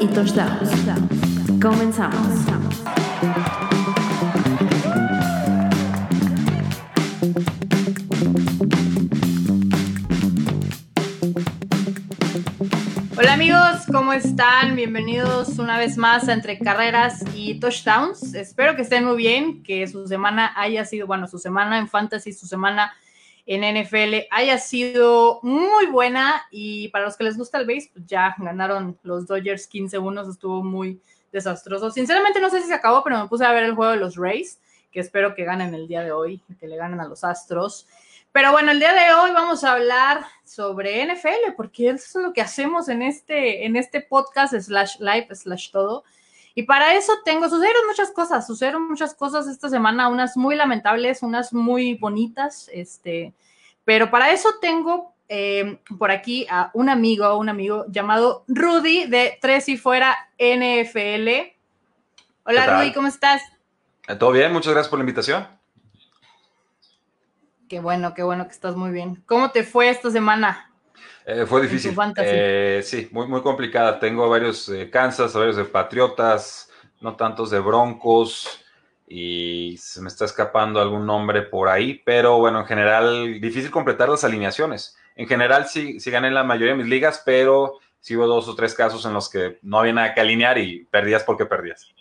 y touchdowns. Comenzamos. Hola amigos, ¿cómo están? Bienvenidos una vez más a Entre Carreras y Touchdowns. Espero que estén muy bien, que su semana haya sido, bueno, su semana en Fantasy, su semana en NFL haya sido muy buena y para los que les gusta el base, pues ya ganaron los Dodgers 15-1, estuvo muy desastroso. Sinceramente no sé si se acabó, pero me puse a ver el juego de los Rays, que espero que ganen el día de hoy, que le ganen a los Astros. Pero bueno, el día de hoy vamos a hablar sobre NFL, porque eso es lo que hacemos en este, en este podcast slash live slash todo. Y para eso tengo, sucedieron muchas cosas, sucedieron muchas cosas esta semana, unas muy lamentables, unas muy bonitas, este, pero para eso tengo eh, por aquí a un amigo, un amigo llamado Rudy de Tres y Fuera NFL. Hola Rudy, ¿cómo estás? Eh, Todo bien, muchas gracias por la invitación. Qué bueno, qué bueno que estás muy bien. ¿Cómo te fue esta semana? Eh, fue difícil. Eh, sí, muy, muy complicada. Tengo varios de Kansas, varios de Patriotas, no tantos de Broncos y se me está escapando algún nombre por ahí, pero bueno, en general, difícil completar las alineaciones. En general, sí, sí gané la mayoría de mis ligas, pero sí hubo dos o tres casos en los que no había nada que alinear y perdías porque perdías.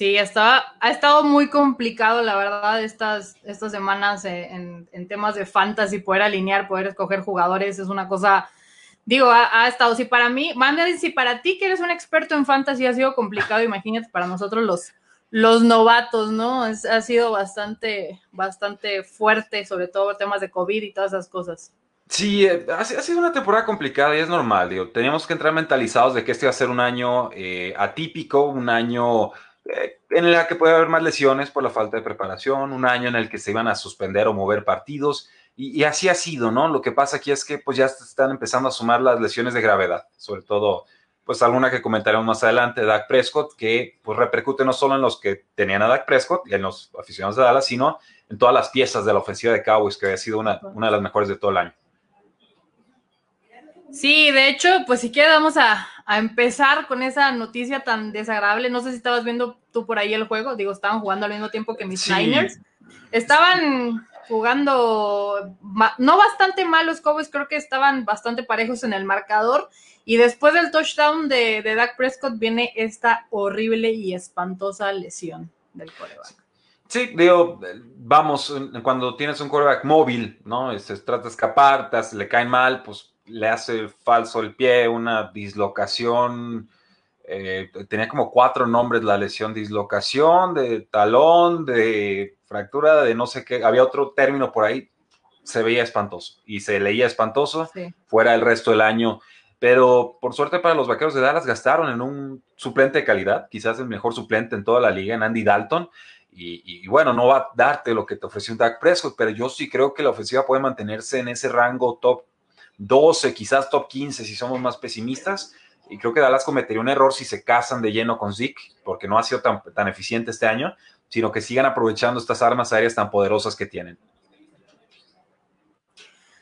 Sí, estaba, ha estado muy complicado, la verdad, estas, estas semanas en, en, temas de fantasy, poder alinear, poder escoger jugadores, es una cosa, digo, ha, estado, si para mí, manda, si para ti que eres un experto en fantasy ha sido complicado, imagínate para nosotros los, los novatos, ¿no? Es, ha sido bastante, bastante fuerte, sobre todo temas de COVID y todas esas cosas. Sí, eh, ha, sido una temporada complicada y es normal, digo, teníamos que entrar mentalizados de que este iba a ser un año eh, atípico, un año en el que puede haber más lesiones por la falta de preparación, un año en el que se iban a suspender o mover partidos, y, y, así ha sido, ¿no? Lo que pasa aquí es que pues ya están empezando a sumar las lesiones de gravedad, sobre todo, pues alguna que comentaremos más adelante, Dak Prescott, que pues repercute no solo en los que tenían a Dak Prescott y en los aficionados de Dallas, sino en todas las piezas de la ofensiva de Cowboys, que había sido una, una de las mejores de todo el año. Sí, de hecho, pues si quieres vamos a, a, empezar con esa noticia tan desagradable. No sé si estabas viendo tú por ahí el juego, digo, estaban jugando al mismo tiempo que mis sí. Niners. Estaban jugando, no bastante mal los Cowboys, creo que estaban bastante parejos en el marcador. Y después del touchdown de, de Dak Prescott viene esta horrible y espantosa lesión del coreback. Sí, digo, vamos, cuando tienes un quarterback móvil, ¿no? Se trata de escapar, te, le caen mal, pues le hace falso el pie, una dislocación, eh, tenía como cuatro nombres la lesión, dislocación, de talón, de fractura, de no sé qué, había otro término por ahí, se veía espantoso y se leía espantoso sí. fuera el resto del año. Pero por suerte para los vaqueros de Dallas gastaron en un suplente de calidad, quizás el mejor suplente en toda la liga, en Andy Dalton. Y, y, bueno, no va a darte lo que te ofreció un Dak Prescott, pero yo sí creo que la ofensiva puede mantenerse en ese rango top 12, quizás top 15 si somos más pesimistas. Y creo que Dallas cometería un error si se casan de lleno con Zeke, porque no ha sido tan, tan eficiente este año, sino que sigan aprovechando estas armas aéreas tan poderosas que tienen.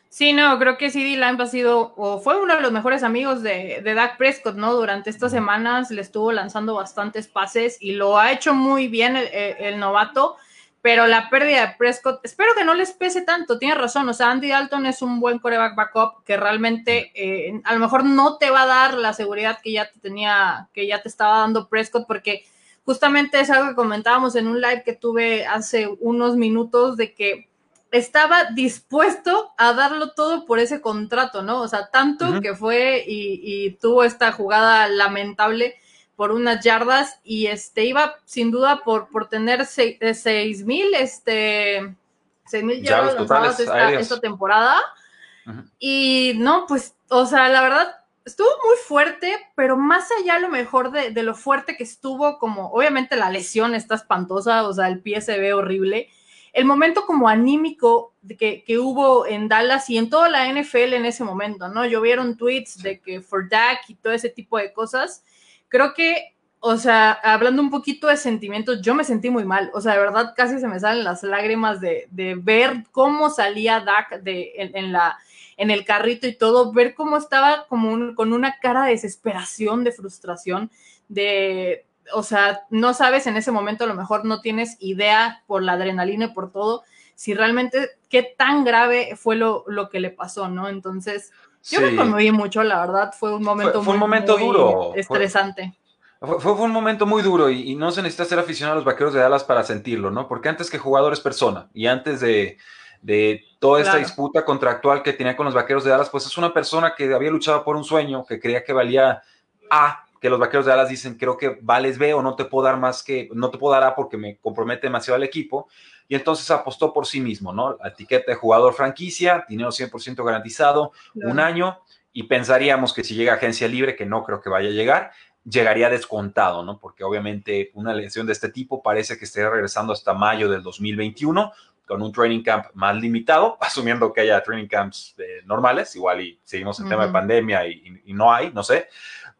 Sí, no, creo que CD Lamb ha sido, o fue uno de los mejores amigos de, de Dak Prescott, ¿no? Durante estas semanas le estuvo lanzando bastantes pases y lo ha hecho muy bien el, el, el novato pero la pérdida de Prescott, espero que no les pese tanto, tiene razón, o sea, Andy Dalton es un buen coreback backup que realmente eh, a lo mejor no te va a dar la seguridad que ya te tenía, que ya te estaba dando Prescott, porque justamente es algo que comentábamos en un live que tuve hace unos minutos de que estaba dispuesto a darlo todo por ese contrato, ¿no? O sea, tanto uh -huh. que fue y, y tuvo esta jugada lamentable por unas yardas y este iba sin duda por, por tener seis, seis mil este mil yardas lanzadas esta, esta, temporada. Uh -huh. y no pues o sea la verdad estuvo muy fuerte pero más allá a lo mejor de, de, lo fuerte que estuvo como obviamente la lesión está espantosa o sea el pie se ve horrible. El momento como anímico que, que, hubo en Dallas y en toda la NFL en ese momento, ¿no? Llovieron tweets de que for Dak y todo ese tipo de cosas creo que o sea, hablando un poquito de sentimientos, yo me sentí muy mal. O sea, de verdad casi se me salen las lágrimas de, ver cómo salía Dak de, en, la, en el carrito y todo, ver cómo estaba como con una cara de desesperación, de frustración, de, o sea, no sabes en ese momento, a lo mejor no tienes idea por la adrenalina y por todo, si realmente qué tan grave fue lo, lo que le pasó, ¿no? Entonces, yo me conmoví mucho, la verdad, fue un momento fue, un momento duro. estresante. Fue, un momento muy duro y, no se necesita ser aficionado a los vaqueros de Dallas para sentirlo, ¿no? Porque antes que jugador es persona y antes de, toda esta disputa contractual que tenía con los vaqueros de Dallas, pues es una persona que había luchado por un sueño, que creía que valía A, que los vaqueros de Dallas dicen, creo que vales B o no te puedo dar más que, no te puedo dar A porque me compromete demasiado al equipo. Y entonces apostó por sí mismo, ¿no? La etiqueta de jugador franquicia, dinero 100% garantizado, un año, y pensaríamos que si llega agencia libre, que no creo que vaya a llegar, llegaría descontado, ¿no? Porque obviamente una lesión de este tipo parece que estaría regresando hasta mayo del 2021 con un training camp más limitado, asumiendo que haya training camps eh, normales, igual y seguimos en tema de pandemia y, no hay, no sé,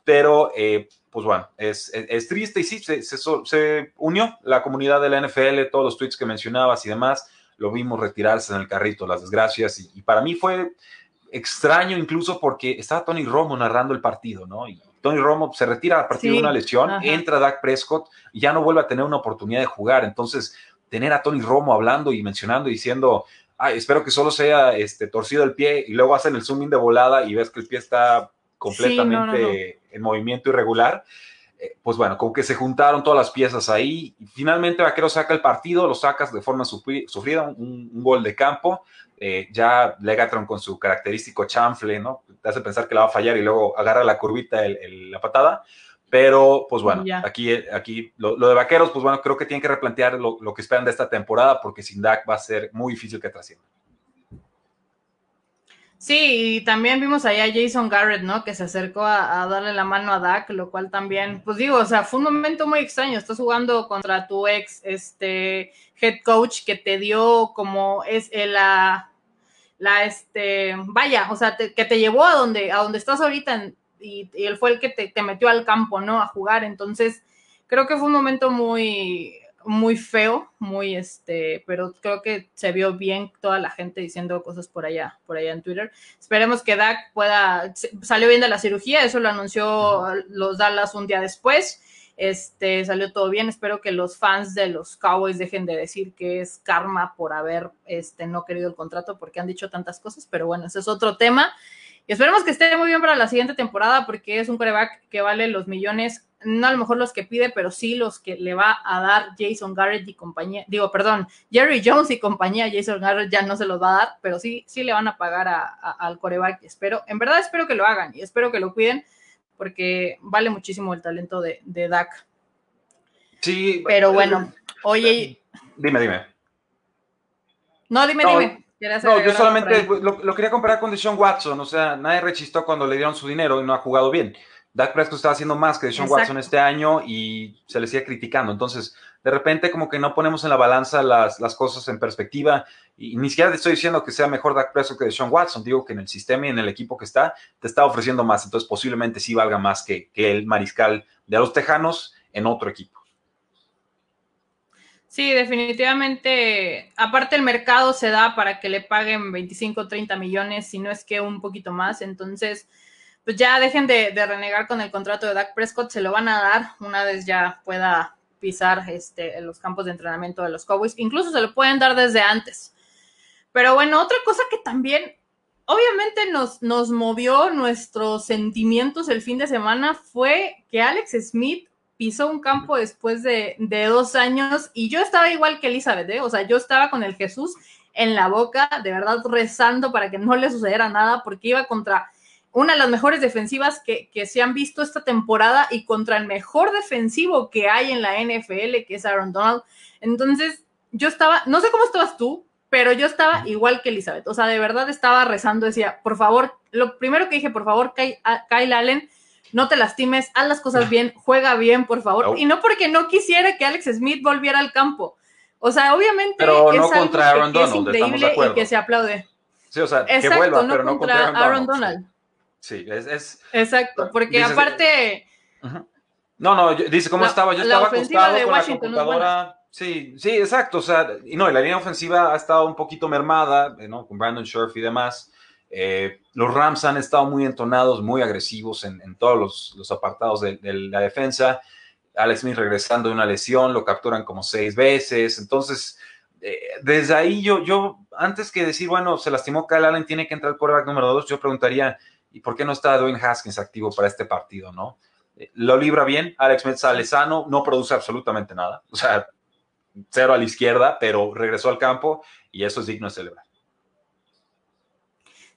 pero eh, pues bueno, es, triste y sí, se, se, unió la comunidad de la NFL, todos los tweets que mencionabas y demás, lo vimos retirarse en el carrito, las desgracias, y, y para mí fue extraño incluso porque estaba Tony Romo narrando el partido, ¿no? Y Tony Romo se retira a partir de una lesión, entra Dak Prescott y ya no vuelve a tener una oportunidad de jugar. Entonces, tener a Tony Romo hablando y mencionando y diciendo, Ay, espero que solo sea este, torcido el pie y luego hacen el zoom in de volada y ves que el pie está completamente en movimiento irregular. Eh, pues bueno, como que se juntaron todas las piezas ahí. Y finalmente Vaquero saca el partido, lo sacas de forma sufrida, un, gol de campo. Eh, ya Legatron con su característico chanfle, ¿no? Te hace pensar que la va a fallar y luego agarra la curvita, la patada. Pero, pues bueno, aquí, aquí lo, de Vaqueros, pues bueno, creo que tienen que replantear lo, lo, que esperan de esta temporada porque sin Dak va a ser muy difícil que trascienda. Sí, y también vimos ahí a Jason Garrett, ¿no? Que se acercó a, darle la mano a Dak, lo cual también, pues digo, o sea, fue un momento muy extraño. Estás jugando contra tu ex este, head coach que te dio como es eh, la, la, este, vaya, o sea, que te llevó a donde, a donde estás ahorita y, y él fue el que te, te metió al campo, ¿no? A jugar. Entonces, creo que fue un momento muy, muy feo, muy este, pero creo que se vio bien toda la gente diciendo cosas por allá, por allá en Twitter. Esperemos que Dak pueda, salió bien de la cirugía, eso lo anunció los Dallas un día después. Este, salió todo bien. Espero que los fans de los Cowboys dejen de decir que es karma por haber este, no querido el contrato porque han dicho tantas cosas, pero bueno, ese es otro tema. Y esperemos que esté muy bien para la siguiente temporada porque es un coreback que vale los millones no a lo mejor los que pide, pero sí los que le va a dar Jason Garrett y compañía, digo, perdón, Jerry Jones y compañía, Jason Garrett ya no se los va a dar, pero sí, sí le van a pagar al coreback, espero, en verdad espero que lo hagan y espero que lo cuiden, porque vale muchísimo el talento de, de Dak. Sí. Pero bueno, oye. Dime, dime. No, dime, dime. No, yo solamente lo, lo, quería comparar con Deshaun Watson, o sea, nadie rechistó cuando le dieron su dinero y no ha jugado bien. Dak Prescott estaba haciendo más que Sean Watson este año y se le sigue criticando. Entonces, de repente, como que no ponemos en la balanza las, cosas en perspectiva. Y, ni siquiera te estoy diciendo que sea mejor Dak Prescott que Sean Watson. Digo que en el sistema y en el equipo que está, te está ofreciendo más. Entonces, posiblemente sí valga más que, que el mariscal de los Tejanos en otro equipo. Sí, definitivamente. Aparte, el mercado se da para que le paguen 25 o 30 millones, si no es que un poquito más. Entonces, pues ya dejen de, renegar con el contrato de Dak Prescott, se lo van a dar una vez ya pueda pisar este, los campos de entrenamiento de los Cowboys. Incluso se lo pueden dar desde antes. Pero bueno, otra cosa que también obviamente nos, nos movió nuestros sentimientos el fin de semana fue que Alex Smith pisó un campo después de, dos años y yo estaba igual que Elizabeth, ¿eh? o sea, yo estaba con el Jesús en la boca, de verdad rezando para que no le sucediera nada, porque iba contra una de las mejores defensivas que, se han visto esta temporada y contra el mejor defensivo que hay en la NFL, que es Aaron Donald. Entonces, yo estaba, no sé cómo estabas tú, pero yo estaba igual que Elizabeth. O sea, de verdad estaba rezando, decía, por favor, lo primero que dije, por favor, Kyle, Allen, no te lastimes, haz las cosas bien, juega bien, por favor. Y no porque no quisiera que Alex Smith volviera al campo. O sea, obviamente pero es algo que, es increíble y que se aplaude. Sí, o sea, que vuelva, pero no contra, Aaron Donald. Sí, es... Exacto, porque aparte... No, no, dice cómo estaba. Yo estaba acostado con la computadora. Sí, sí, exacto. O sea, y no, la línea ofensiva ha estado un poquito mermada, eh, ¿no? Con Brandon Scherf y demás. Eh, los Rams han estado muy entonados, muy agresivos en, todos los, apartados de, la defensa. Alex Smith regresando de una lesión, lo capturan como seis veces. Entonces, eh, desde ahí yo, yo, antes que decir, bueno, se lastimó Kyle Allen, tiene que entrar el quarterback número dos, yo preguntaría, ¿y por qué no está Dwayne Haskins activo para este partido, no? lo libra bien, Alex Smith sale sano, no produce absolutamente nada. O sea, cero a la izquierda, pero regresó al campo y eso es digno de celebrar.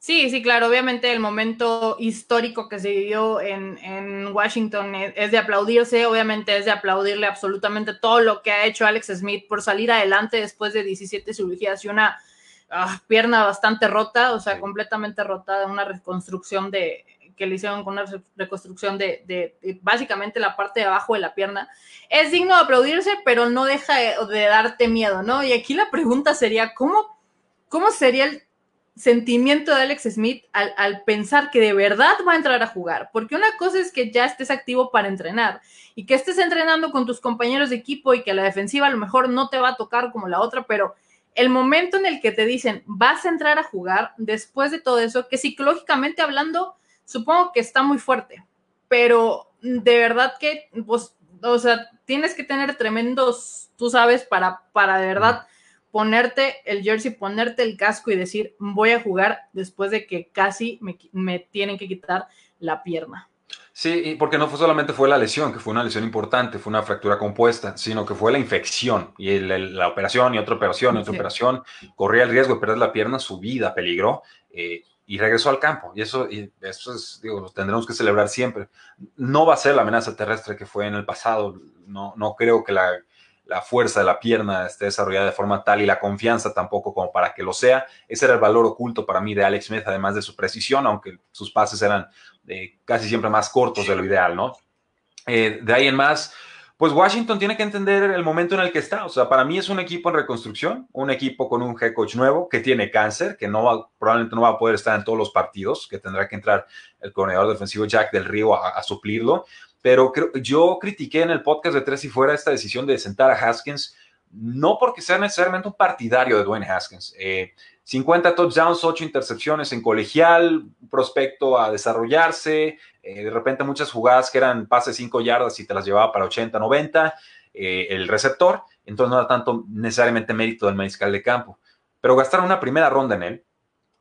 Sí, sí, claro, obviamente el momento histórico que se vivió en, Washington es, de aplaudirse, obviamente es de aplaudirle absolutamente todo lo que ha hecho Alex Smith por salir adelante después de 17 cirugías y una ah, pierna bastante rota, o sea, completamente rota, una reconstrucción de, que le hicieron con una reconstrucción de, básicamente la parte de abajo de la pierna. Es digno de aplaudirse, pero no deja de, darte miedo, ¿no? Y aquí la pregunta sería, ¿cómo, cómo sería el sentimiento de Alex Smith al, pensar que de verdad va a entrar a jugar, porque una cosa es que ya estés activo para entrenar y que estés entrenando con tus compañeros de equipo y que la defensiva a lo mejor no te va a tocar como la otra, pero el momento en el que te dicen vas a entrar a jugar después de todo eso, que psicológicamente hablando, supongo que está muy fuerte, pero de verdad que, pues, o sea, tienes que tener tremendos, tú sabes, para, para de verdad ponerte el jersey, ponerte el casco y decir, voy a jugar después de que casi me, tienen que quitar la pierna. Sí, porque no fue solamente fue la lesión, que fue una lesión importante, fue una fractura compuesta, sino que fue la infección y la operación y otra operación y otra operación. Corría el riesgo de perder la pierna, su vida peligró eh, y regresó al campo. Y eso, y eso es, digo, lo tendremos que celebrar siempre. No va a ser la amenaza terrestre que fue en el pasado. No, no creo que la, la fuerza de la pierna esté desarrollada de forma tal y la confianza tampoco como para que lo sea. Ese era el valor oculto para mí de Alex Smith, además de su precisión, aunque sus pases eran eh, casi siempre más cortos de lo ideal, ¿no? Eh, de ahí en más, pues Washington tiene que entender el momento en el que está. O sea, para mí es un equipo en reconstrucción, un equipo con un head coach nuevo que tiene cáncer, que no va, probablemente no va a poder estar en todos los partidos, que tendrá que entrar el coordinador defensivo Jack del Río a suplirlo pero yo critiqué en el podcast de Tres y Fuera esta decisión de sentar a Haskins, no porque sea necesariamente un partidario de Dwayne Haskins. 50 eh, touchdowns, 8 intercepciones en colegial, prospecto a desarrollarse, eh, de repente muchas jugadas que eran pases 5 yardas y te las llevaba para 80, 90, eh, el receptor, entonces no era tanto necesariamente mérito del mariscal de campo. Pero gastar una primera ronda en él,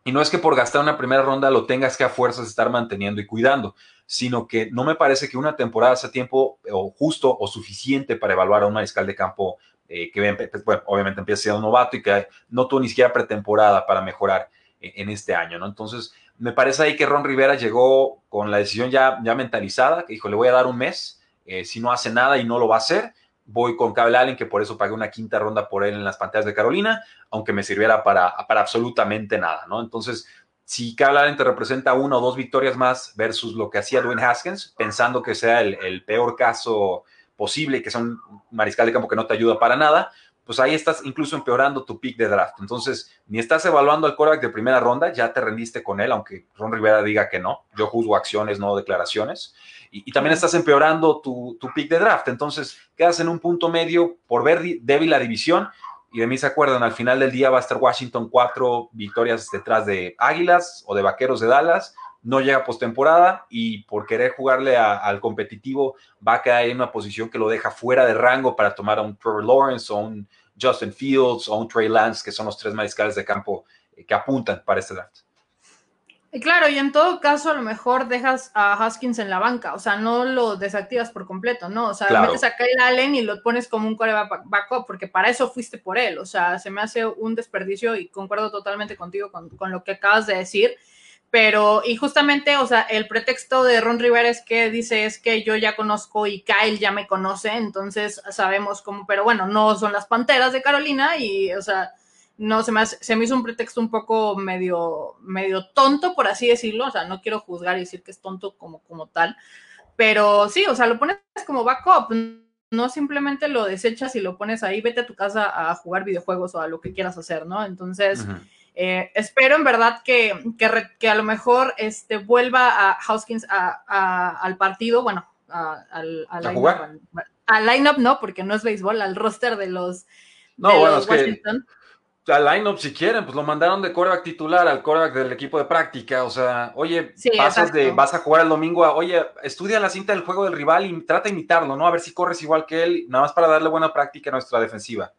y no es que por gastar una primera ronda lo tengas que a fuerzas estar manteniendo y cuidando, sino que no me parece que una temporada sea tiempo o justo o suficiente para evaluar a un mariscal de campo eh, que pues, obviamente empieza siendo novato y que no tuvo ni siquiera pretemporada para mejorar eh, en este año, ¿no? Entonces, me parece ahí que Ron Rivera llegó con la decisión ya, ya mentalizada, que dijo, le voy a dar un mes, eh, si no hace nada y no lo va a hacer, voy con Cable Allen, que por eso pagué una quinta ronda por él en las pantallas de Carolina, aunque me sirviera para, para absolutamente nada, ¿no? Entonces, si Cable Allen te representa una o dos victorias más versus lo que hacía Dwayne Haskins, pensando que sea el, peor caso posible que sea un mariscal de campo que no te ayuda para nada, pues ahí estás incluso empeorando tu pick de draft. Entonces, ni estás evaluando al quarterback de primera ronda, ya te rendiste con él, aunque Ron Rivera diga que no. Yo juzgo acciones, no declaraciones y, también estás empeorando tu, pick de draft. Entonces, quedas en un punto medio por ver débil la división. Y de mí se acuerdan, al final del día va a estar Washington cuatro victorias detrás de Águilas o de Vaqueros de Dallas. No llega postemporada y por querer jugarle al competitivo va a quedar en una posición que lo deja fuera de rango para tomar a un Trevor Lawrence o un Justin Fields o un Trey Lance, que son los tres mariscales de campo eh, que apuntan para este draft. Claro, y en todo caso, a lo mejor dejas a Haskins en la banca, o sea, no lo desactivas por completo, ¿no? O sea, metes a Kyle Allen y lo pones como un core backup, porque para eso fuiste por él, o sea, se me hace un desperdicio y concuerdo totalmente contigo con, con lo que acabas de decir, pero, y justamente, o sea, el pretexto de Ron Rivera es que dice es que yo ya conozco y Kyle ya me conoce, entonces sabemos cómo, pero bueno, no son las Panteras de Carolina y, o sea, no se me, se me hizo un pretexto un poco medio, medio tonto, por así decirlo. O sea, no quiero juzgar y decir que es tonto como, como tal. Pero sí, o sea, lo pones como backup. No simplemente lo desechas y lo pones ahí, vete a tu casa a jugar videojuegos o a lo que quieras hacer, ¿no? Entonces, eh, espero en verdad que, que, a lo mejor este, vuelva a Houskins al partido. Bueno, al, al ¿A jugar? Al line-up no, porque no es béisbol, al roster de los, no, de bueno, los es que Washington. Al line-up si quieren, pues lo mandaron de coreback titular al coreback del equipo de práctica. O sea, oye, Sí, pasas de, vas a jugar el domingo a, oye, estudia la cinta del juego del rival y trata de imitarlo, ¿no? A ver si corres igual que él, nada más para darle buena práctica a nuestra defensiva.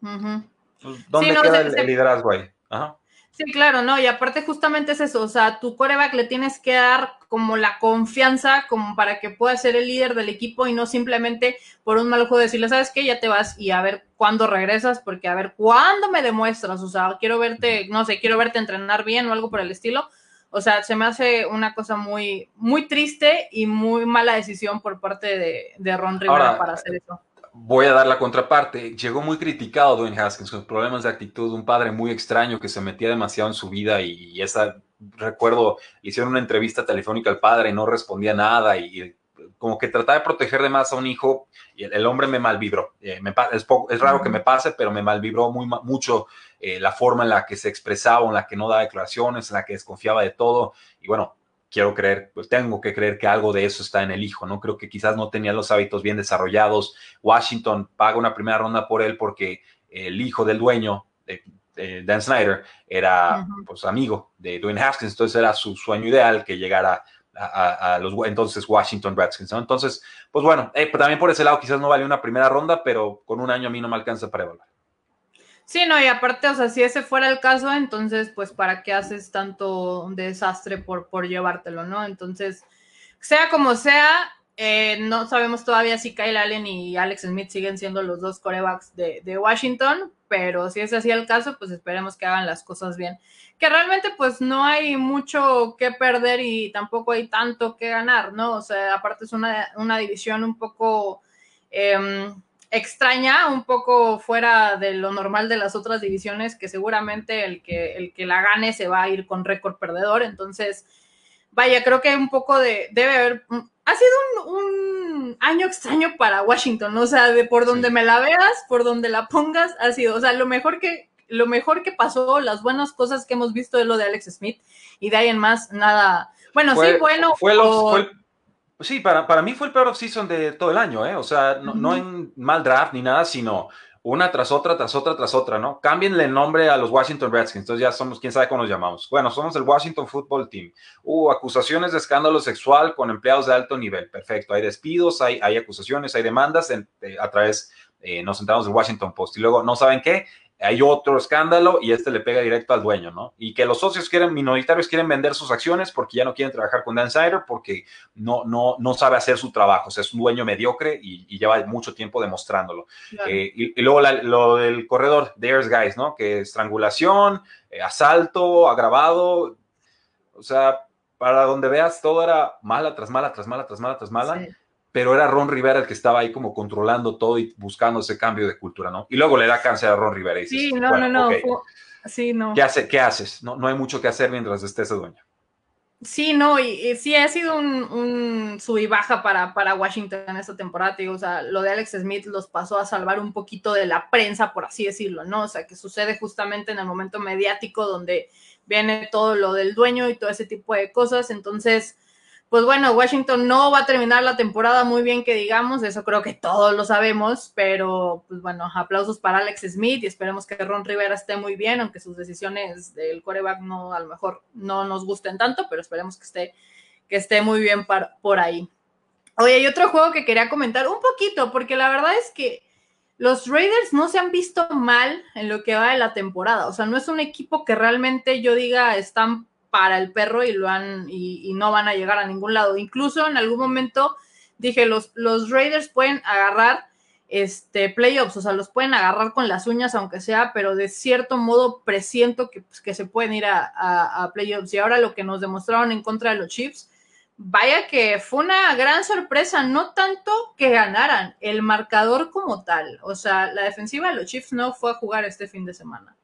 Pues, ¿Dónde no, queda se- el, se- el liderazgo ahí? Ajá. Sí, claro, no, y aparte justamente es eso, o sea, tu coreback le tienes que dar como la confianza como para que pueda ser el líder del equipo y no simplemente por un mal juego decirle, ¿sabes qué? Ya te vas y a ver cuándo regresas, porque a ver cuándo me demuestras, o sea, quiero verte, no sé, quiero verte entrenar bien o algo por el estilo. O sea, se me hace una cosa muy, muy triste y muy mala decisión por parte de, de Ron Rivera Ahora, para hacer eso. Voy a dar la contraparte. Llegó muy criticado Dwayne Haskins con problemas de actitud, un padre muy extraño que se metía demasiado en su vida y, esa, recuerdo, hicieron una entrevista telefónica al padre y no respondía nada y, como que trataba de proteger de más a un hijo y el, el hombre me malvibró. Eh, me es, poco- es raro que me pase, pero me malvibró muy, mucho eh, la forma en la que se expresaba, en la que no daba declaraciones, en la que desconfiaba de todo y bueno. Quiero creer, pues tengo que creer que algo de eso está en el hijo, ¿no? Creo que quizás no tenía los hábitos bien desarrollados, Washington paga una primera ronda por él porque el hijo del dueño, eh, eh, Dan Snyder, era pues, amigo de Dwayne Haskins, entonces era su sueño ideal que llegara a, a- a los entonces Washington Redskins. ¿no? Entonces, pues bueno, eh, también por ese lado quizás no vale una primera ronda, pero con un año a mí no me alcanza para evaluar. Sí, no, y aparte, o sea, si ese fuera el caso, entonces, pues, ¿para qué haces tanto desastre por, por llevártelo, no? Entonces, sea como sea, eh, no sabemos todavía si Kyle Allen y Alex Smith siguen siendo los dos corebacks de, Washington, pero si es así el caso, pues esperemos que hagan las cosas bien. Que realmente, pues, no hay mucho que perder y tampoco hay tanto que ganar, ¿no? O sea, aparte es una, una división un poco... em, extraña, un poco fuera de lo normal de las otras divisiones, que seguramente el que, el que la gane se va a ir con récord perdedor. Entonces, vaya, creo que un poco de, debe haber, ha sido un, un año extraño para Washington, ¿no? o sea, de por donde Sí. me la veas, por donde la pongas, ha sido, o sea, lo mejor que, lo mejor que pasó, las buenas cosas que hemos visto es lo de Alex Smith, y de ahí en más, nada, bueno, sí, bueno, fue los- o- fue el- sí, para, para mí fue el peor off-season de todo el año, ¿eh? O sea, no, en mal draft ni nada, sino una tras otra, tras otra, tras otra, ¿no? Cámbienle el nombre a los Washington Redskins, entonces ya somos, quién sabe cómo nos llamamos. Bueno, somos el Washington Football Team. Hubo acusaciones de escándalo sexual con empleados de alto nivel, perfecto. Hay despidos, hay, hay acusaciones, hay demandas en- eh, a través, eh, nos sentamos del Washington Post. Y luego, ¿no saben qué? Hay otro escándalo y este le pega directo al dueño, ¿no? Y que los socios quieren, minoritarios quieren vender sus acciones porque ya no quieren trabajar con Dan Snyder porque no, no, no sabe hacer su trabajo, o sea, es un dueño mediocre y, y lleva mucho tiempo demostrándolo. Claro. Eh, y, y luego la- lo del corredor, Dares Guys, ¿no? Que estrangulación, eh, asalto, agravado, o sea, para donde veas, todo era mala tras mala, tras mala, tras mala, tras mala Sí. Pero era Ron Rivera el que estaba ahí como controlando todo y buscando ese cambio de cultura, ¿no? Y luego le da cáncer a Ron Rivera y dices, Sí, no, bueno, no, no. sí, no. ¿qué, hace, ¿qué haces? No, no hay mucho que hacer mientras esté ese dueño. Sí, no, y, y sí ha sido un, un sub y baja para, para Washington en esta temporada, te digo, o sea, lo de Alex Smith los pasó a salvar un poquito de la prensa, por así decirlo, ¿no? O sea, que sucede justamente en el momento mediático donde viene todo lo del dueño y todo ese tipo de cosas, entonces, pues bueno, Washington no va a terminar la temporada muy bien que digamos, eso creo que todos lo sabemos, pero pues bueno, aplausos para Alex Smith y esperemos que Ron Rivera esté muy bien, aunque sus decisiones del coreback no, a lo mejor no nos gusten tanto, pero esperemos que esté, que esté muy bien por ahí. Oye, hay otro juego que quería comentar un poquito, porque la verdad es que los Raiders no se han visto mal en lo que va de la temporada. O sea, no es un equipo que realmente yo diga están para el perro y lo han y, no van a llegar a ningún lado. Incluso en algún momento dije los, Raiders pueden agarrar este playoffs, o sea, los pueden agarrar con las uñas, aunque sea, pero de cierto modo presiento que, pues, se pueden ir a playoffs. Y ahora lo que nos demostraron en contra de los Chiefs, vaya que fue una gran sorpresa, no tanto que ganaran, el marcador como tal. O sea, la defensiva de los Chiefs no fue a jugar este fin de semana.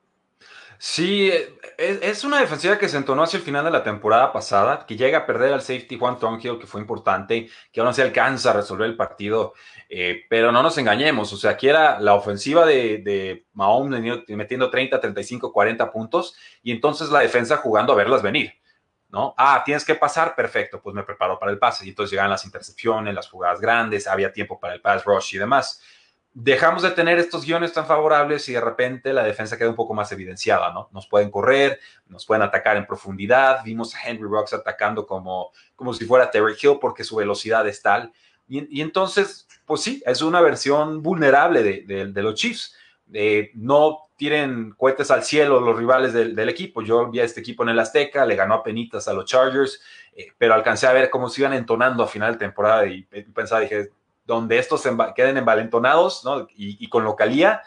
Sí, es, es, una defensiva que se entonó hacia el final de la temporada pasada, que llega a perder al safety Juan Thornhill, que fue importante, que aún así alcanza a resolver el partido, eh, pero no nos engañemos, o sea, aquí era la ofensiva de, de Mahomes metiendo 30, 35, 40 puntos, y entonces la defensa jugando a verlas venir. ¿no? Ah, tienes que pasar, perfecto, pues me preparo para el pase. Y entonces llegan las intercepciones, las jugadas grandes, había tiempo para el pass rush y demás. Dejamos de tener estos guiones tan favorables y de repente la defensa queda un poco más evidenciada, ¿no? Nos pueden correr, nos pueden atacar en profundidad. Vimos a Henry Rocks atacando como, como si fuera Terry Hill porque su velocidad es tal. Y, entonces, pues sí, es una versión vulnerable de, de los Chiefs. Eh, no tiren cohetes al cielo los rivales del, equipo. Yo vi a este equipo en el Azteca, le ganó a penitas a los Chargers, eh, pero alcancé a ver cómo se iban entonando a final de temporada y pensaba, dije, donde estos queden envalentonados ¿no? y, con localía,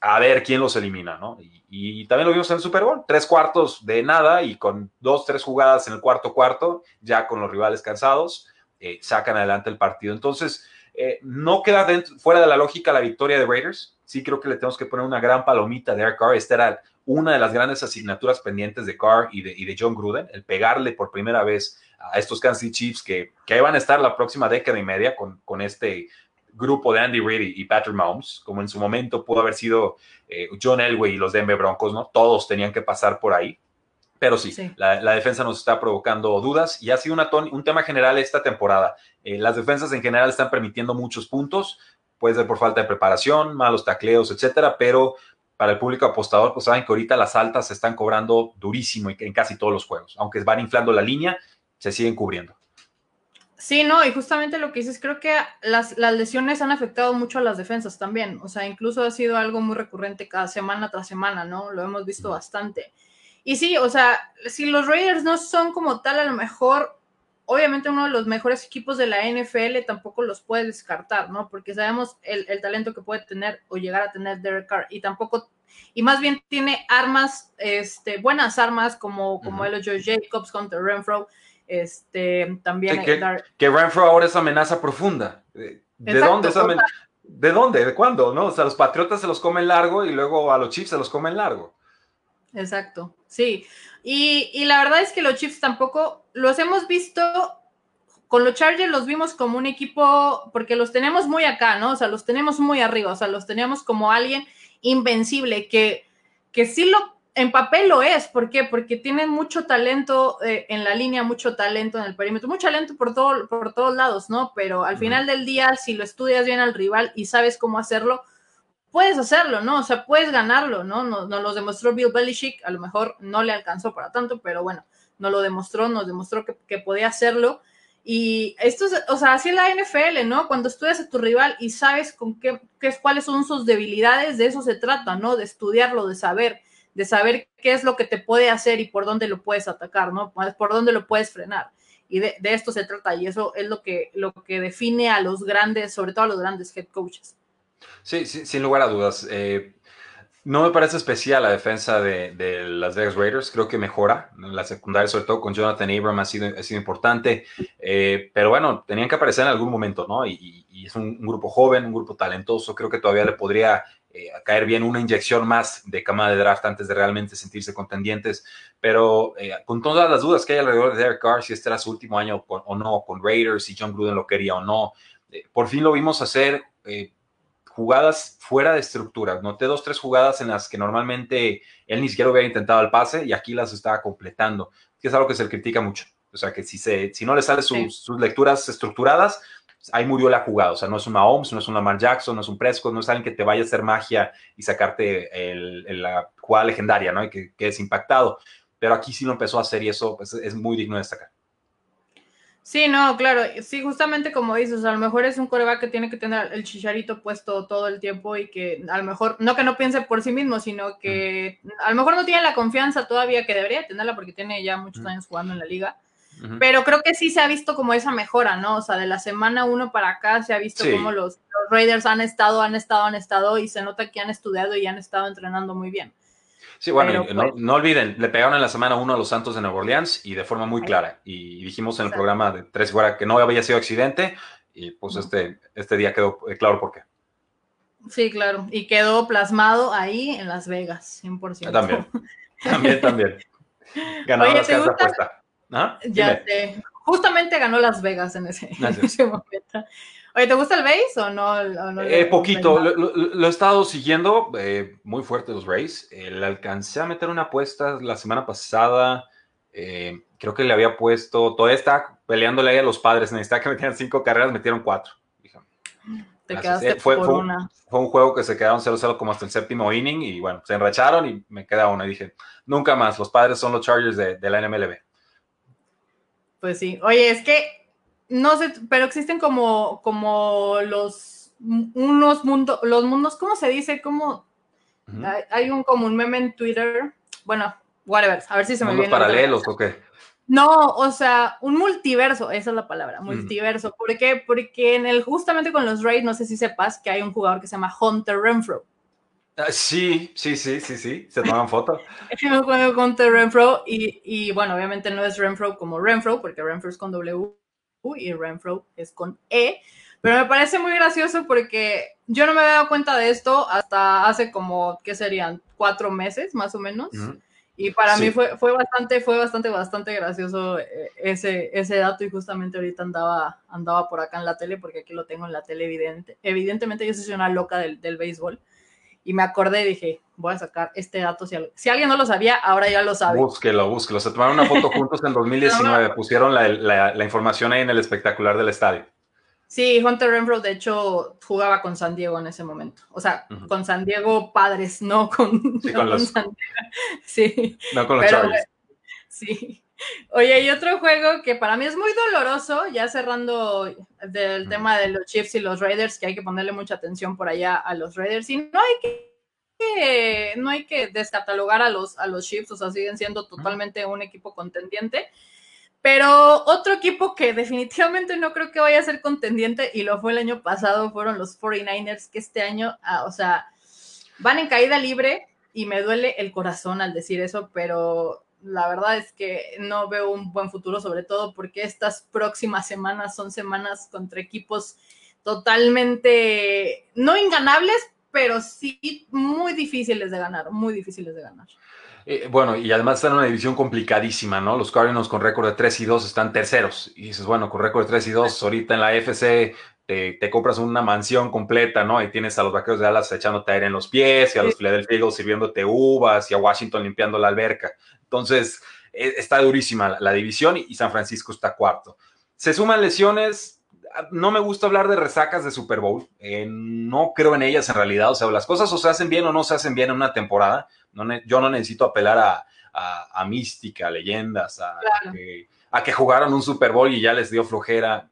a ver quién los elimina, ¿no? Y, también lo vimos en el Super Bowl, tres cuartos de nada y con dos, tres jugadas en el cuarto cuarto, ya con los rivales cansados, eh, sacan adelante el partido. Entonces, eh, no queda fuera de la lógica la victoria de Raiders. Sí creo que le tenemos que poner una gran palomita de Eric Carr. Esta era una de las grandes asignaturas pendientes de Carr y de, John Gruden, el pegarle por primera vez a estos Kansas City Chiefs que, que van a estar la próxima década y media con, con este grupo de Andy Reid y Patrick Mahomes, como en su momento pudo haber sido eh, John Elway y los Denver Broncos, ¿no? Todos tenían que pasar por ahí. Pero sí, La, defensa nos está provocando dudas y ha sido un tema general esta temporada. Eh, las defensas en general están permitiendo muchos puntos, puede ser por falta de preparación, malos tacleos, etcétera, pero para el público apostador, pues saben que ahorita las altas se están cobrando durísimo en casi todos los juegos. Aunque van inflando la línea, se siguen cubriendo. Sí, no, y justamente lo que dices, creo que las, las, lesiones han afectado mucho a las defensas también. O sea, incluso ha sido algo muy recurrente cada semana tras semana, ¿no? Lo hemos visto bastante. Y sí, o sea, si los Raiders no son como tal, a lo mejor, obviamente uno de los mejores equipos de la NFL tampoco los puede descartar, ¿no? Porque sabemos el, talento que puede tener o llegar a tener Derek Carr y tampoco, y más bien tiene armas, este, buenas armas como, como el George Jacobs contra Renfro, este, también. que, Renfro ahora es amenaza profunda. ¿De, dónde ¿De dónde? ¿De cuándo? ¿No? O sea, los Patriotas se los comen largo y luego a los Chiefs se los comen largo. Exacto, sí. Y, la verdad es que los Chiefs tampoco los hemos visto, con los Chargers los vimos como un equipo, porque los tenemos muy acá, ¿no? O sea, los tenemos muy arriba, o sea, los teníamos como alguien invencible, que, que sí lo, en papel lo es, ¿por qué? Porque tienen mucho talento eh, en la línea, mucho talento en el perímetro, mucho talento por, todo, por todos lados, ¿no? Pero al final del día, si lo estudias bien al rival y sabes cómo hacerlo, puedes hacerlo, ¿no? O sea, puedes ganarlo, ¿no? Nos, lo demostró Bill Belichick, a lo mejor no le alcanzó para tanto, pero bueno, nos lo demostró, nos demostró que, podía hacerlo. Y esto es, o sea, así es la NFL, ¿no? Cuando estudias a tu rival y sabes con qué, qué, cuáles son sus debilidades, de eso se trata, ¿no? De estudiarlo, de saber, de saber qué es lo que te puede hacer y por dónde lo puedes atacar, ¿no? Por dónde lo puedes frenar. Y de, de esto se trata, y eso es lo que, lo que define a los grandes, sobre todo a los grandes head coaches. Sí, sin lugar a dudas. Eh, no me parece especial la defensa de, las Vegas Raiders. Creo que mejora. La secundaria, sobre todo con Jonathan Abram, ha sido, ha sido importante. Eh, pero bueno, tenían que aparecer en algún momento, ¿no? Y, es un, grupo joven, un grupo talentoso. Creo que todavía le podría eh, caer bien una inyección más de cama de draft antes de realmente sentirse contendientes. Pero con todas las dudas que hay alrededor de Derek Carr, si este era su último año o no, con Raiders, si John Gruden lo quería o no, por fin lo vimos hacer jugadas fuera de estructura. Noté dos, tres jugadas en las que normalmente él ni siquiera hubiera intentado el pase y aquí las estaba completando, que es algo que se le critica mucho. O sea, que si, se, si no le salen sus, lecturas estructuradas, ahí murió la jugada. O sea, no es un Mahomes, no es un Lamar Jackson, no es un Prescott, no es alguien que te vaya a hacer magia y sacarte la jugada legendaria, ¿no? Y que quedes impactado. Pero aquí sí lo empezó a hacer y eso pues, es muy digno de destacar. Sí, no, claro, sí, justamente como dices, a lo mejor es un coreback que tiene que tener el chicharito puesto todo el tiempo y que a lo mejor, no que no piense por sí mismo, sino que a lo mejor no tiene la confianza todavía que debería tenerla porque tiene ya muchos años jugando en la liga. Pero creo que sí se ha visto como esa mejora, ¿no? O sea, de la semana uno para acá se ha visto como los, los Raiders han estado, han estado, han estado y se nota que han estudiado y han estado entrenando muy bien. Sí, bueno, pues no, olviden, le pegaron en la semana uno a los Santos de Nueva Orleans y de forma muy clara. Y dijimos en el programa de Tres Fuera que no había sido accidente y pues este, este día quedó eh, claro por qué. Sí, claro. Y quedó plasmado ahí en Las Vegas, 100%. También, también, también. Ganó Oye, ¿te gusta? Ya sé. Justamente ganó Las Vegas en ese, en ese momento. Oye, ¿te gusta el Rays o no? eh, poquito, lo, he estado siguiendo eh, muy fuerte los Rays. Eh, le alcancé a meter una apuesta la semana pasada. Eh, creo que le había puesto, todavía está peleándole ahí a los padres, necesitaba que metieran cinco carreras, metieron cuatro. Te quedaste fue, por fue, una. Fue un juego que se quedaron 0-0 como hasta el séptimo inning y bueno, se enracharon y me queda una. Y dije, nunca más, los padres son los Chargers de, de la NMLB. Pues sí. Oye, es que no sé, pero existen como, como los unos mundos, los mundos, ¿cómo se dice? ¿Cómo? Ujú. hay, hay un como un meme en Twitter. Bueno, whatever, a ver si se me ¿Mundos viene. paralelos o qué? No, o sea, un multiverso, esa es la palabra, multiverso. ¿Por qué? Porque en el, justamente con los Rays, no sé si sepas que hay un jugador que se llama Hunter Renfro. Ah, sí, sí, sí, sí, sí, se toman fotos. Es un juego con Hunter Renfro y, y, bueno, obviamente no es Renfro como Renfro, porque Renfro es con W y Renfro es con E, pero me parece muy gracioso porque yo no me había dado cuenta de esto hasta hace como, ¿qué serían? Cuatro meses más o menos. Y para Sí. mí fue, fue bastante, fue bastante, bastante gracioso eh, ese, ese dato y justamente ahorita andaba, andaba por acá en la tele porque aquí lo tengo en la tele evidente. Evidentemente yo soy una loca del, del béisbol y me acordé y dije, voy a sacar este dato. Si, al- si alguien no lo sabía, ahora ya lo sabe. Búsquelo, búsquelo. Se tomaron una foto juntos en 2019. Pusieron la, la- la información ahí en el espectacular del estadio. Sí, Hunter Renfro de hecho jugaba con San Diego en ese momento. O sea, con San Diego padres, no con, Sí, no con los- San Diego. Sí. No con los Pero, Chargers. Sí. Oye, y otro juego que para mí es muy doloroso, ya cerrando del tema de los Chiefs y los Raiders, que hay que ponerle mucha atención por allá a los Raiders, y no hay que, que- no hay que descatalogar a los, a los Chiefs, o sea, siguen siendo totalmente un equipo contendiente. Pero otro equipo que definitivamente no creo que vaya a ser contendiente, y lo fue el año pasado, fueron los 49ers, que este año, ah, o sea, van en caída libre y me duele el corazón al decir eso, pero la verdad es que no veo un buen futuro, sobre todo porque estas próximas semanas son semanas contra equipos totalmente, no inganables, pero sí muy difíciles de ganar, muy difíciles de ganar. Eh, bueno, y además están en una división complicadísima, ¿no? Los Cardinals con récord de 3 y 2 están terceros. Y dices, bueno, con récord de 3 y 2, ahorita en la FC te, te compras una mansión completa, ¿no? Y tienes a los vaqueros de Dallas echándote aire en los pies, y a los Philadelphia Eagles sirviéndote uvas, y a Washington limpiando la alberca. Entonces, eh, está durísima la, la división y, y San Francisco está cuarto. Se suman lesiones. No me gusta hablar de resacas de Super Bowl. Eh, no creo en ellas en realidad. O sea, las cosas o se hacen bien o no se hacen bien en una temporada. No yo no necesito apelar a, a- a mística, a leyendas, a, Claro. a que, a que jugaron un Super Bowl y ya les dio flojera.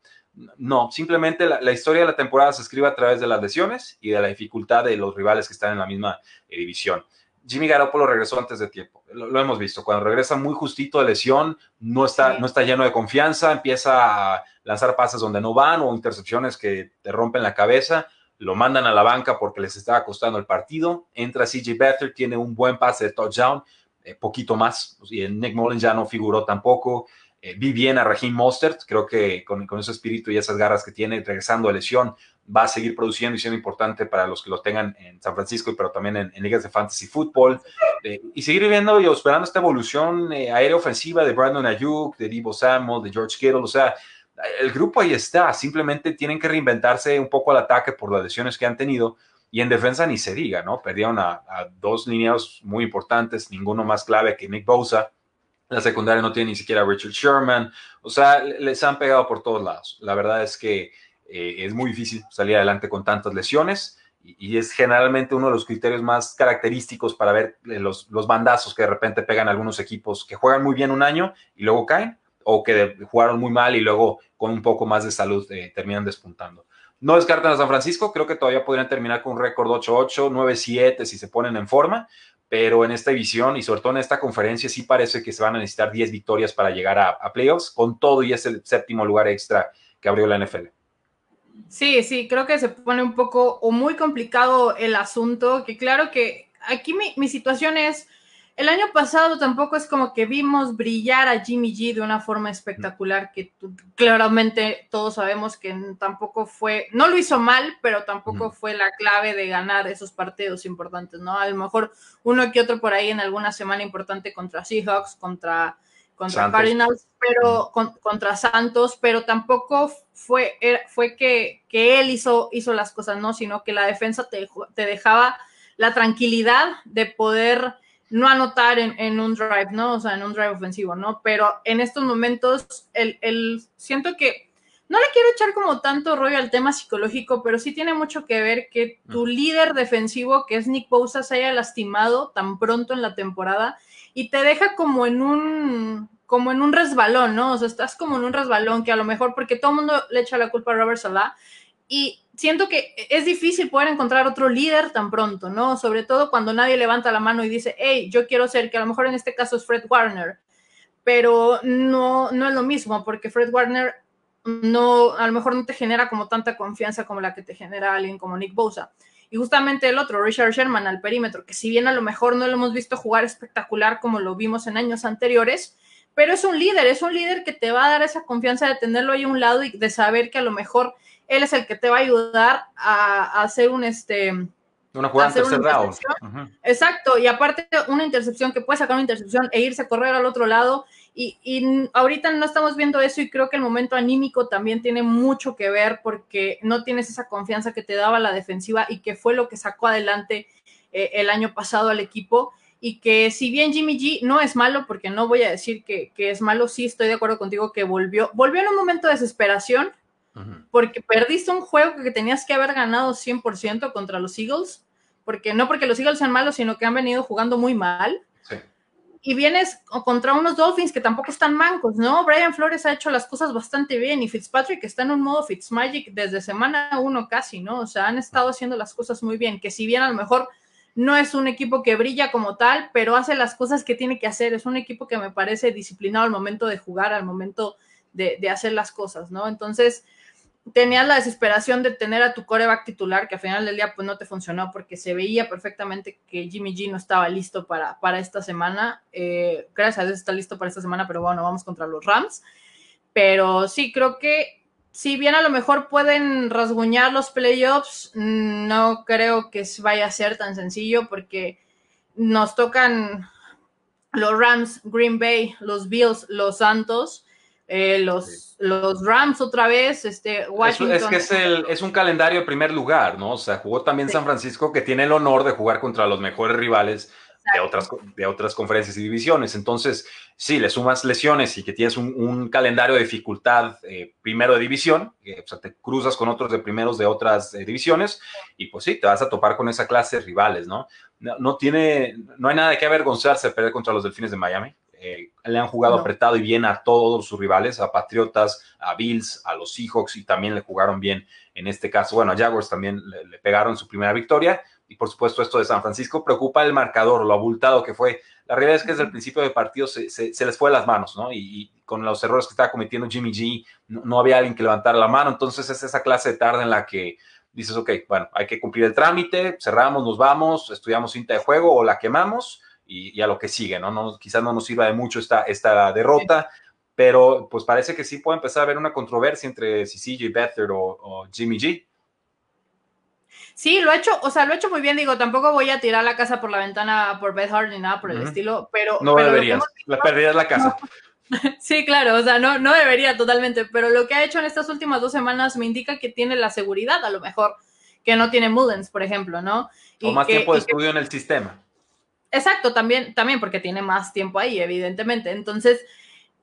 No, simplemente la, la historia de la temporada se escribe a través de las lesiones y de la dificultad de los rivales que están en la misma eh, división. Jimmy Garoppolo regresó antes de tiempo, lo, lo hemos visto. Cuando regresa muy justito de lesión, no está, Sí. no está lleno de confianza, empieza a lanzar pases donde no van o intercepciones que te rompen la cabeza lo mandan a la banca porque les estaba costando el partido. Entra CJ Beathard, tiene un buen pase de touchdown, eh, poquito más. Y Nick Mullen ya no figuró tampoco. Eh, vi bien a Raheem Mostert, creo que con, con ese espíritu y esas garras que tiene, regresando a lesión, va a seguir produciendo y siendo importante para los que lo tengan en San Francisco, pero también en, en ligas de fantasy fútbol. Y seguir viendo y esperando esta evolución eh, aérea ofensiva de Brandon Ayuk, de Debo Samuel, de George Kittle, o sea, el grupo ahí está, simplemente tienen que reinventarse un poco al ataque por las lesiones que han tenido y en defensa ni se diga, ¿no? Perdieron a, dos lineados muy importantes, ninguno más clave que Nick Bosa. La secundaria no tiene ni siquiera Richard Sherman, o sea, les han pegado por todos lados. La verdad es que eh, es muy difícil salir adelante con tantas lesiones y, y, es generalmente uno de los criterios más característicos para ver eh, los, los bandazos que de repente pegan algunos equipos que juegan muy bien un año y luego caen o que jugaron muy mal y luego con un poco más de salud eh, terminan despuntando. No descartan a San Francisco, creo que todavía podrían terminar con un récord 8-8, 9-7 si se ponen en forma, pero en esta división y sobre todo en esta conferencia sí parece que se van a necesitar 10 victorias para llegar a, playoffs, con todo y ese séptimo lugar extra que abrió la NFL. Sí, sí, creo que se pone un poco o muy complicado el asunto, que claro que aquí mi situación es, el año pasado tampoco es como que vimos brillar a Jimmy G de una forma espectacular, que claramente todos sabemos que tampoco fue, no lo hizo mal, pero tampoco fue la clave de ganar esos partidos importantes, ¿no? A lo mejor uno que otro por ahí en alguna semana importante contra Seahawks, contra, contra. Cardinals, pero con, contra Santos, pero tampoco fue, era, fue que, que él hizo, hizo las cosas, ¿no? Sino que la defensa te, te dejaba la tranquilidad de poder no anotar en, un drive, ¿no? O sea, en un drive ofensivo, ¿no? Pero en estos momentos, el, el, siento que no le quiero echar como tanto rollo al tema psicológico, pero sí tiene mucho que ver que tu líder defensivo, que es Nick Bosa, se haya lastimado tan pronto en la temporada y te deja como en un como en un resbalón, ¿no? O sea, estás como en un resbalón que a lo mejor porque todo el mundo le echa la culpa a Robert Salah y siento que es difícil poder encontrar otro líder tan pronto, ¿no? Sobre todo cuando nadie levanta la mano y dice, hey, yo quiero ser, que a lo mejor en este caso es Fred Warner, pero no, no es lo mismo, porque Fred Warner no, a lo mejor no te genera como tanta confianza como la que te genera alguien como Nick Bosa. Y justamente el otro, Richard Sherman al perímetro, que si bien a lo mejor no lo hemos visto jugar espectacular como lo vimos en años anteriores, pero es un líder, es un líder que te va a dar esa confianza de tenerlo ahí a un lado y de saber que a lo mejor él es el que te va a ayudar a, hacer un este una jugada tercer Exacto, y aparte una intercepción que puede sacar una intercepción e irse a correr al otro lado. Y, y, ahorita no estamos viendo eso y creo que el momento anímico también tiene mucho que ver porque no tienes esa confianza que te daba la defensiva y que fue lo que sacó adelante eh, el año pasado al equipo. Y que si bien Jimmy G no es malo, porque no voy a decir que, que es malo, sí estoy de acuerdo contigo que volvió, volvió en un momento de desesperación, porque perdiste un juego que tenías que haber ganado 100% contra los Eagles, porque no porque los Eagles sean malos, sino que han venido jugando muy mal. Y vienes contra unos Dolphins que tampoco están mancos, ¿no? Brian Flores ha hecho las cosas bastante bien y Fitzpatrick está en un modo Fitzmagic desde semana uno casi, ¿no? O sea, han estado haciendo las cosas muy bien, que si bien a lo mejor no es un equipo que brilla como tal, pero hace las cosas que tiene que hacer. Es un equipo que me parece disciplinado al momento de jugar, al momento de, de hacer las cosas, ¿no? Entonces, tenías la desesperación de tener a tu coreback titular, que al final del día pues no te funcionó porque se veía perfectamente que Jimmy G no estaba listo para, para esta semana. Eh, gracias a Dios está listo para esta semana, pero bueno, vamos contra los Rams. Pero sí, creo que si bien a lo mejor pueden rasguñar los playoffs, no creo que vaya a ser tan sencillo porque nos tocan los Rams, Green Bay, los Bills, los Santos eh, los, los Rams otra vez, este, Washington. Es, que es, el, es un calendario de primer lugar, ¿no? O sea, jugó también San Francisco, que tiene el honor de jugar contra los mejores rivales de otras, de otras conferencias y divisiones. Entonces, sí, le sumas lesiones y que tienes un, calendario de dificultad eh, primero de división, o sea, te cruzas con otros de primeros de otras eh, divisiones y pues sí, te vas a topar con esa clase de rivales, ¿no? No, no tiene, no hay nada de qué avergonzarse de perder contra los Delfines de Miami. Eh, le han jugado apretado y bien a todos sus rivales, a Patriotas, a Bills, a los Seahawks y también le jugaron bien en este caso. Bueno, a Jaguars también le, pegaron su primera victoria y por supuesto esto de San Francisco preocupa el marcador, lo abultado que fue. La realidad es que desde el principio de partido se, les fue las manos, ¿no? Y, con los errores que estaba cometiendo Jimmy G, no, había alguien que levantara la mano, entonces es esa clase de tarde en la que dices, ok, bueno, hay que cumplir el trámite, cerramos, nos vamos, estudiamos cinta de juego o la quemamos y, a lo que sigue, ¿no? ¿no? Quizás no nos sirva de mucho esta, esta derrota, pero pues parece que sí puede empezar a haber una controversia entre si CJ Beathard o, Jimmy G. Sí, lo ha hecho, o sea, lo ha hecho muy bien, digo, tampoco voy a tirar la casa por la ventana por Beth ni nada por el estilo, pero... No deberías, la perdida es la casa. Sí, claro, o sea, no, no debería totalmente, pero lo que ha hecho en estas últimas dos semanas me indica que tiene la seguridad, a lo mejor, que no tiene Mullens, por ejemplo, ¿no? o más tiempo de estudio en el sistema. Exacto, también, también porque tiene más tiempo ahí, evidentemente. Entonces,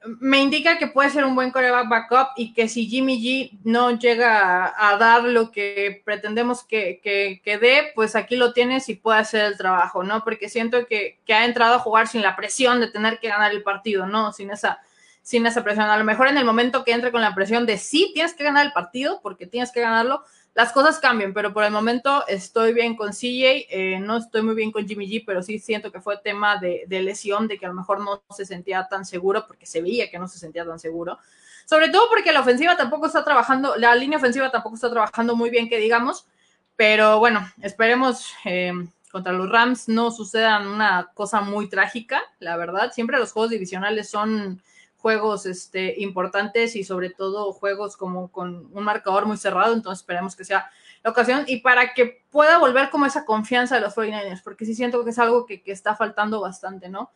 me indica que puede ser un buen coreback backup y que si Jimmy G no llega a, dar lo que pretendemos que, que, dé, pues aquí lo tienes y puede hacer el trabajo, ¿no? Porque siento que, que, ha entrado a jugar sin la presión de tener que ganar el partido, ¿no? Sin esa, sin esa presión. A lo mejor en el momento que entre con la presión de sí tienes que ganar el partido, porque tienes que ganarlo, las cosas cambian, pero por el momento estoy bien con CJ, eh, no estoy muy bien con Jimmy G, pero sí siento que fue tema de, lesión, de que a lo mejor no se sentía tan seguro, porque se veía que no se sentía tan seguro. Sobre todo porque la ofensiva tampoco está trabajando, la línea ofensiva tampoco está trabajando muy bien, que digamos, pero bueno, esperemos eh, contra los Rams no suceda una cosa muy trágica, la verdad. Siempre los juegos divisionales son juegos este, importantes y sobre todo juegos como con un marcador muy cerrado, entonces esperemos que sea la ocasión y para que pueda volver como esa confianza de los 49ers, porque sí siento que es algo que, está faltando bastante, ¿no?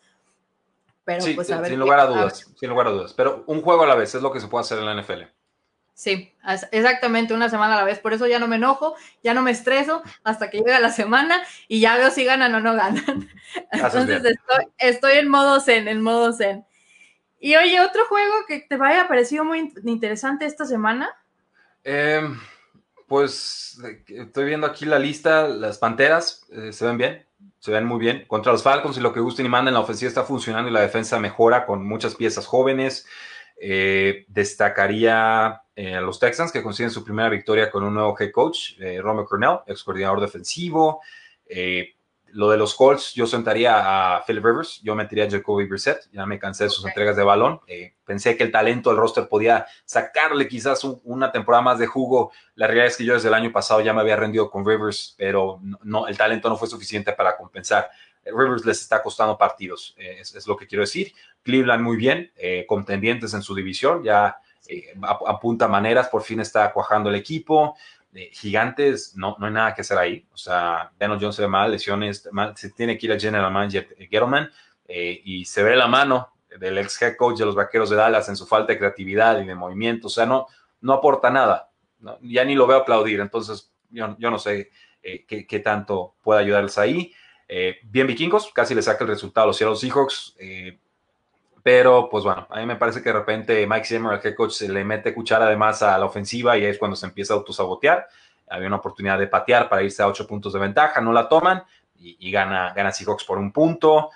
Pero pues a ver. Sin lugar a dudas, sin lugar a dudas. Pero un juego a la vez es lo que se puede hacer en la NFL. Sí, exactamente, una semana a la vez. Por eso ya no me enojo, ya no me estreso hasta que llega la semana y ya veo si ganan o no ganan. Entonces estoy, estoy, en modo zen, en modo zen. Y oye, otro juego que te haya parecido muy interesante esta semana. Em, pues estoy viendo aquí la lista, las Panteras eh, se ven bien, se ven muy bien. Contra los Falcons y lo que gusten y manden, la ofensiva está funcionando y la defensa mejora con muchas piezas jóvenes. Eh, destacaría eh, a los Texans que consiguen su primera victoria con un nuevo head coach, Romeo Cornell, ex coordinador defensivo. Lo de los Colts, yo sentaría a Philip Rivers, yo metería a Jacoby Brissett, ya me cansé de sus entregas de balón. pensé que el talento del roster podía sacarle quizás una temporada más de jugo. La realidad es que yo desde el año pasado ya me había rendido con Rivers, pero no, el talento no fue suficiente para compensar. Rivers les está costando partidos, es, lo que quiero decir. Cleveland muy bien, eh, contendientes en su división, ya eh, apunta maneras, por fin está cuajando el equipo. Eh, gigantes, no, no hay nada que hacer ahí. O sea, Daniel Jones se ve mal, lesiones, se tiene que ir a General Manager Gettleman y se ve la mano del ex head coach de los vaqueros de Dallas en su falta de creatividad y de movimiento. O sea, no, no aporta nada. ya ni lo veo aplaudir. Entonces, yo, yo no sé qué, qué, tanto puede ayudarles ahí. bien vikingos, casi le saca el resultado a los Seattle Seahawks. Pero, pues bueno, a mí me parece que de repente Mike Zimmer, el head coach, se le mete cuchara además a la ofensiva y ahí es cuando se empieza a autosabotear. Había una oportunidad de patear para irse a ocho puntos de ventaja, no la toman y, gana, gana Seahawks por un punto.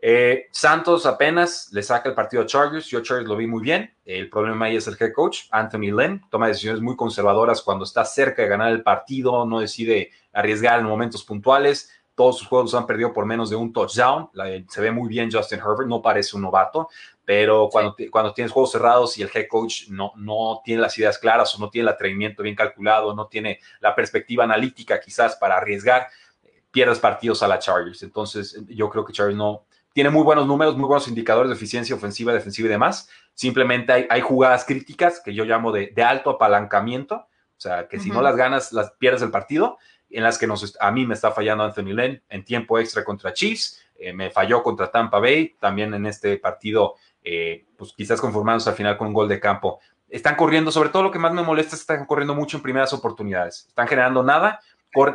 Eh, Santos apenas le saca el partido a Chargers. Yo Chargers lo vi muy bien. El problema ahí es el head coach, Anthony Lynn. Toma decisiones muy conservadoras cuando está cerca de ganar el partido, no decide arriesgar en momentos puntuales todos sus juegos han perdido por menos de un touchdown. se ve muy bien Justin Herbert, no parece un novato, pero cuando, cuando tienes juegos cerrados y el head coach no, no tiene las ideas claras o no tiene el atrevimiento bien calculado, no tiene la perspectiva analítica quizás para arriesgar, pierdes partidos a la Chargers. Entonces, yo creo que Chargers no tiene muy buenos números, muy buenos indicadores de eficiencia ofensiva, defensiva y demás. Simplemente hay, hay jugadas críticas que yo llamo de, de alto apalancamiento, o sea, que si no las ganas, las pierdes el partido en las que nos, a mí me está fallando Anthony Lynn en tiempo extra contra Chiefs, eh, me falló contra Tampa Bay, también en este partido, eh, pues quizás conformándose al final con un gol de campo. Están corriendo, sobre todo lo que más me molesta es que están corriendo mucho en primeras oportunidades. Están generando nada,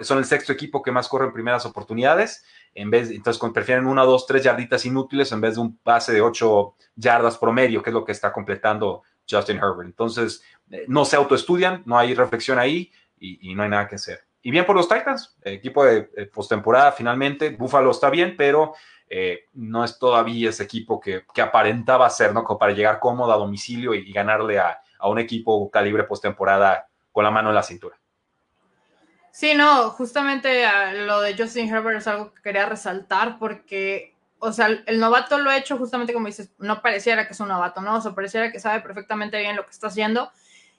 son el sexto equipo que más corre en primeras oportunidades. En vez, entonces prefieren una, dos, tres yarditas inútiles en vez de un pase de ocho yardas promedio, que es lo que está completando Justin Herbert. Entonces, eh, no se autoestudian, no hay reflexión ahí y no hay nada que hacer. Y bien por los Titans, equipo de, postemporada finalmente. Buffalo está bien, pero eh, no es todavía ese equipo que, aparentaba ser, ¿no? Como para llegar cómodo a domicilio y, ganarle a, un equipo calibre postemporada con la mano en la cintura. Sí, no, justamente lo de Justin Herbert es algo que quería resaltar porque, o sea, el novato lo ha hecho justamente como dices, no pareciera que es un novato, ¿no? O sea, pareciera que sabe perfectamente bien lo que está haciendo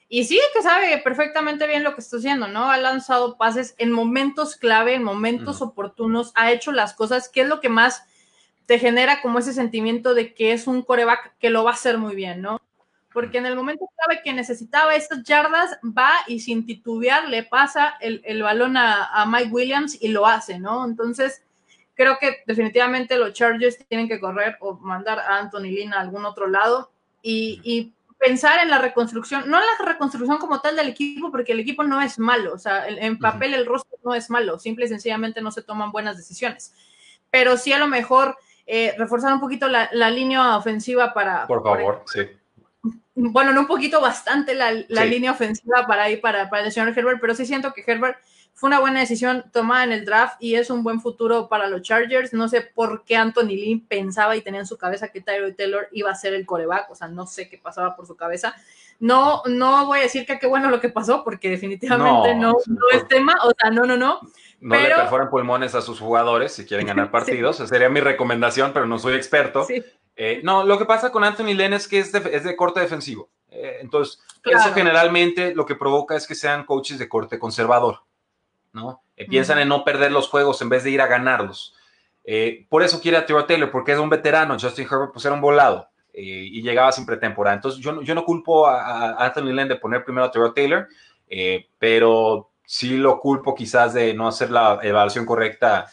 y sí que sabe perfectamente bien lo que está haciendo, ¿no? Ha lanzado pases en momentos clave, en momentos oportunos, ha hecho las cosas, que es lo que más te genera como ese sentimiento de que es un coreback que lo va a hacer muy bien, ¿no? Porque en el momento clave que necesitaba estas yardas, va y sin titubear le pasa el, balón a, Mike Williams y lo hace, ¿no? Entonces, creo que definitivamente los Chargers tienen que correr o mandar a Anthony Lynn a algún otro lado y, y pensar en la reconstrucción, no la reconstrucción como tal del equipo, porque el equipo no es malo, o sea, en papel el rostro no es malo, simple y sencillamente no se toman buenas decisiones. Pero sí a lo mejor eh, reforzar un poquito la, línea ofensiva para... Por favor, sí. Bueno, no un poquito, bastante la, línea ofensiva para ir para, para el señor Herbert, pero sí siento que Herbert fue una buena decisión tomada en el draft y es un buen futuro para los Chargers. No sé por qué Anthony Lynn pensaba y tenía en su cabeza que Tyler Taylor iba a ser el coreback, o sea, no sé qué pasaba por su cabeza. No, no voy a decir que qué bueno lo que pasó, porque definitivamente no, no, es tema, o sea, no, no, no. No le perforan pulmones a sus jugadores si quieren ganar partidos, esa sería mi recomendación, pero no soy experto. Eh, no, lo que pasa con Anthony Lynn es que es de, corte defensivo. Eh, entonces, eso generalmente lo que provoca es que sean coaches de corte conservador. ¿No? Eh, piensan en no perder los juegos en vez de ir a ganarlos. Eh, por eso quiere a Taylor, porque es un veterano. Justin Herbert pues era un volado eh, y llegaba sin pretemporada. Entonces yo, yo no culpo a, Anthony Lynn de poner primero a Taylor, pero sí lo culpo quizás de no hacer la evaluación correcta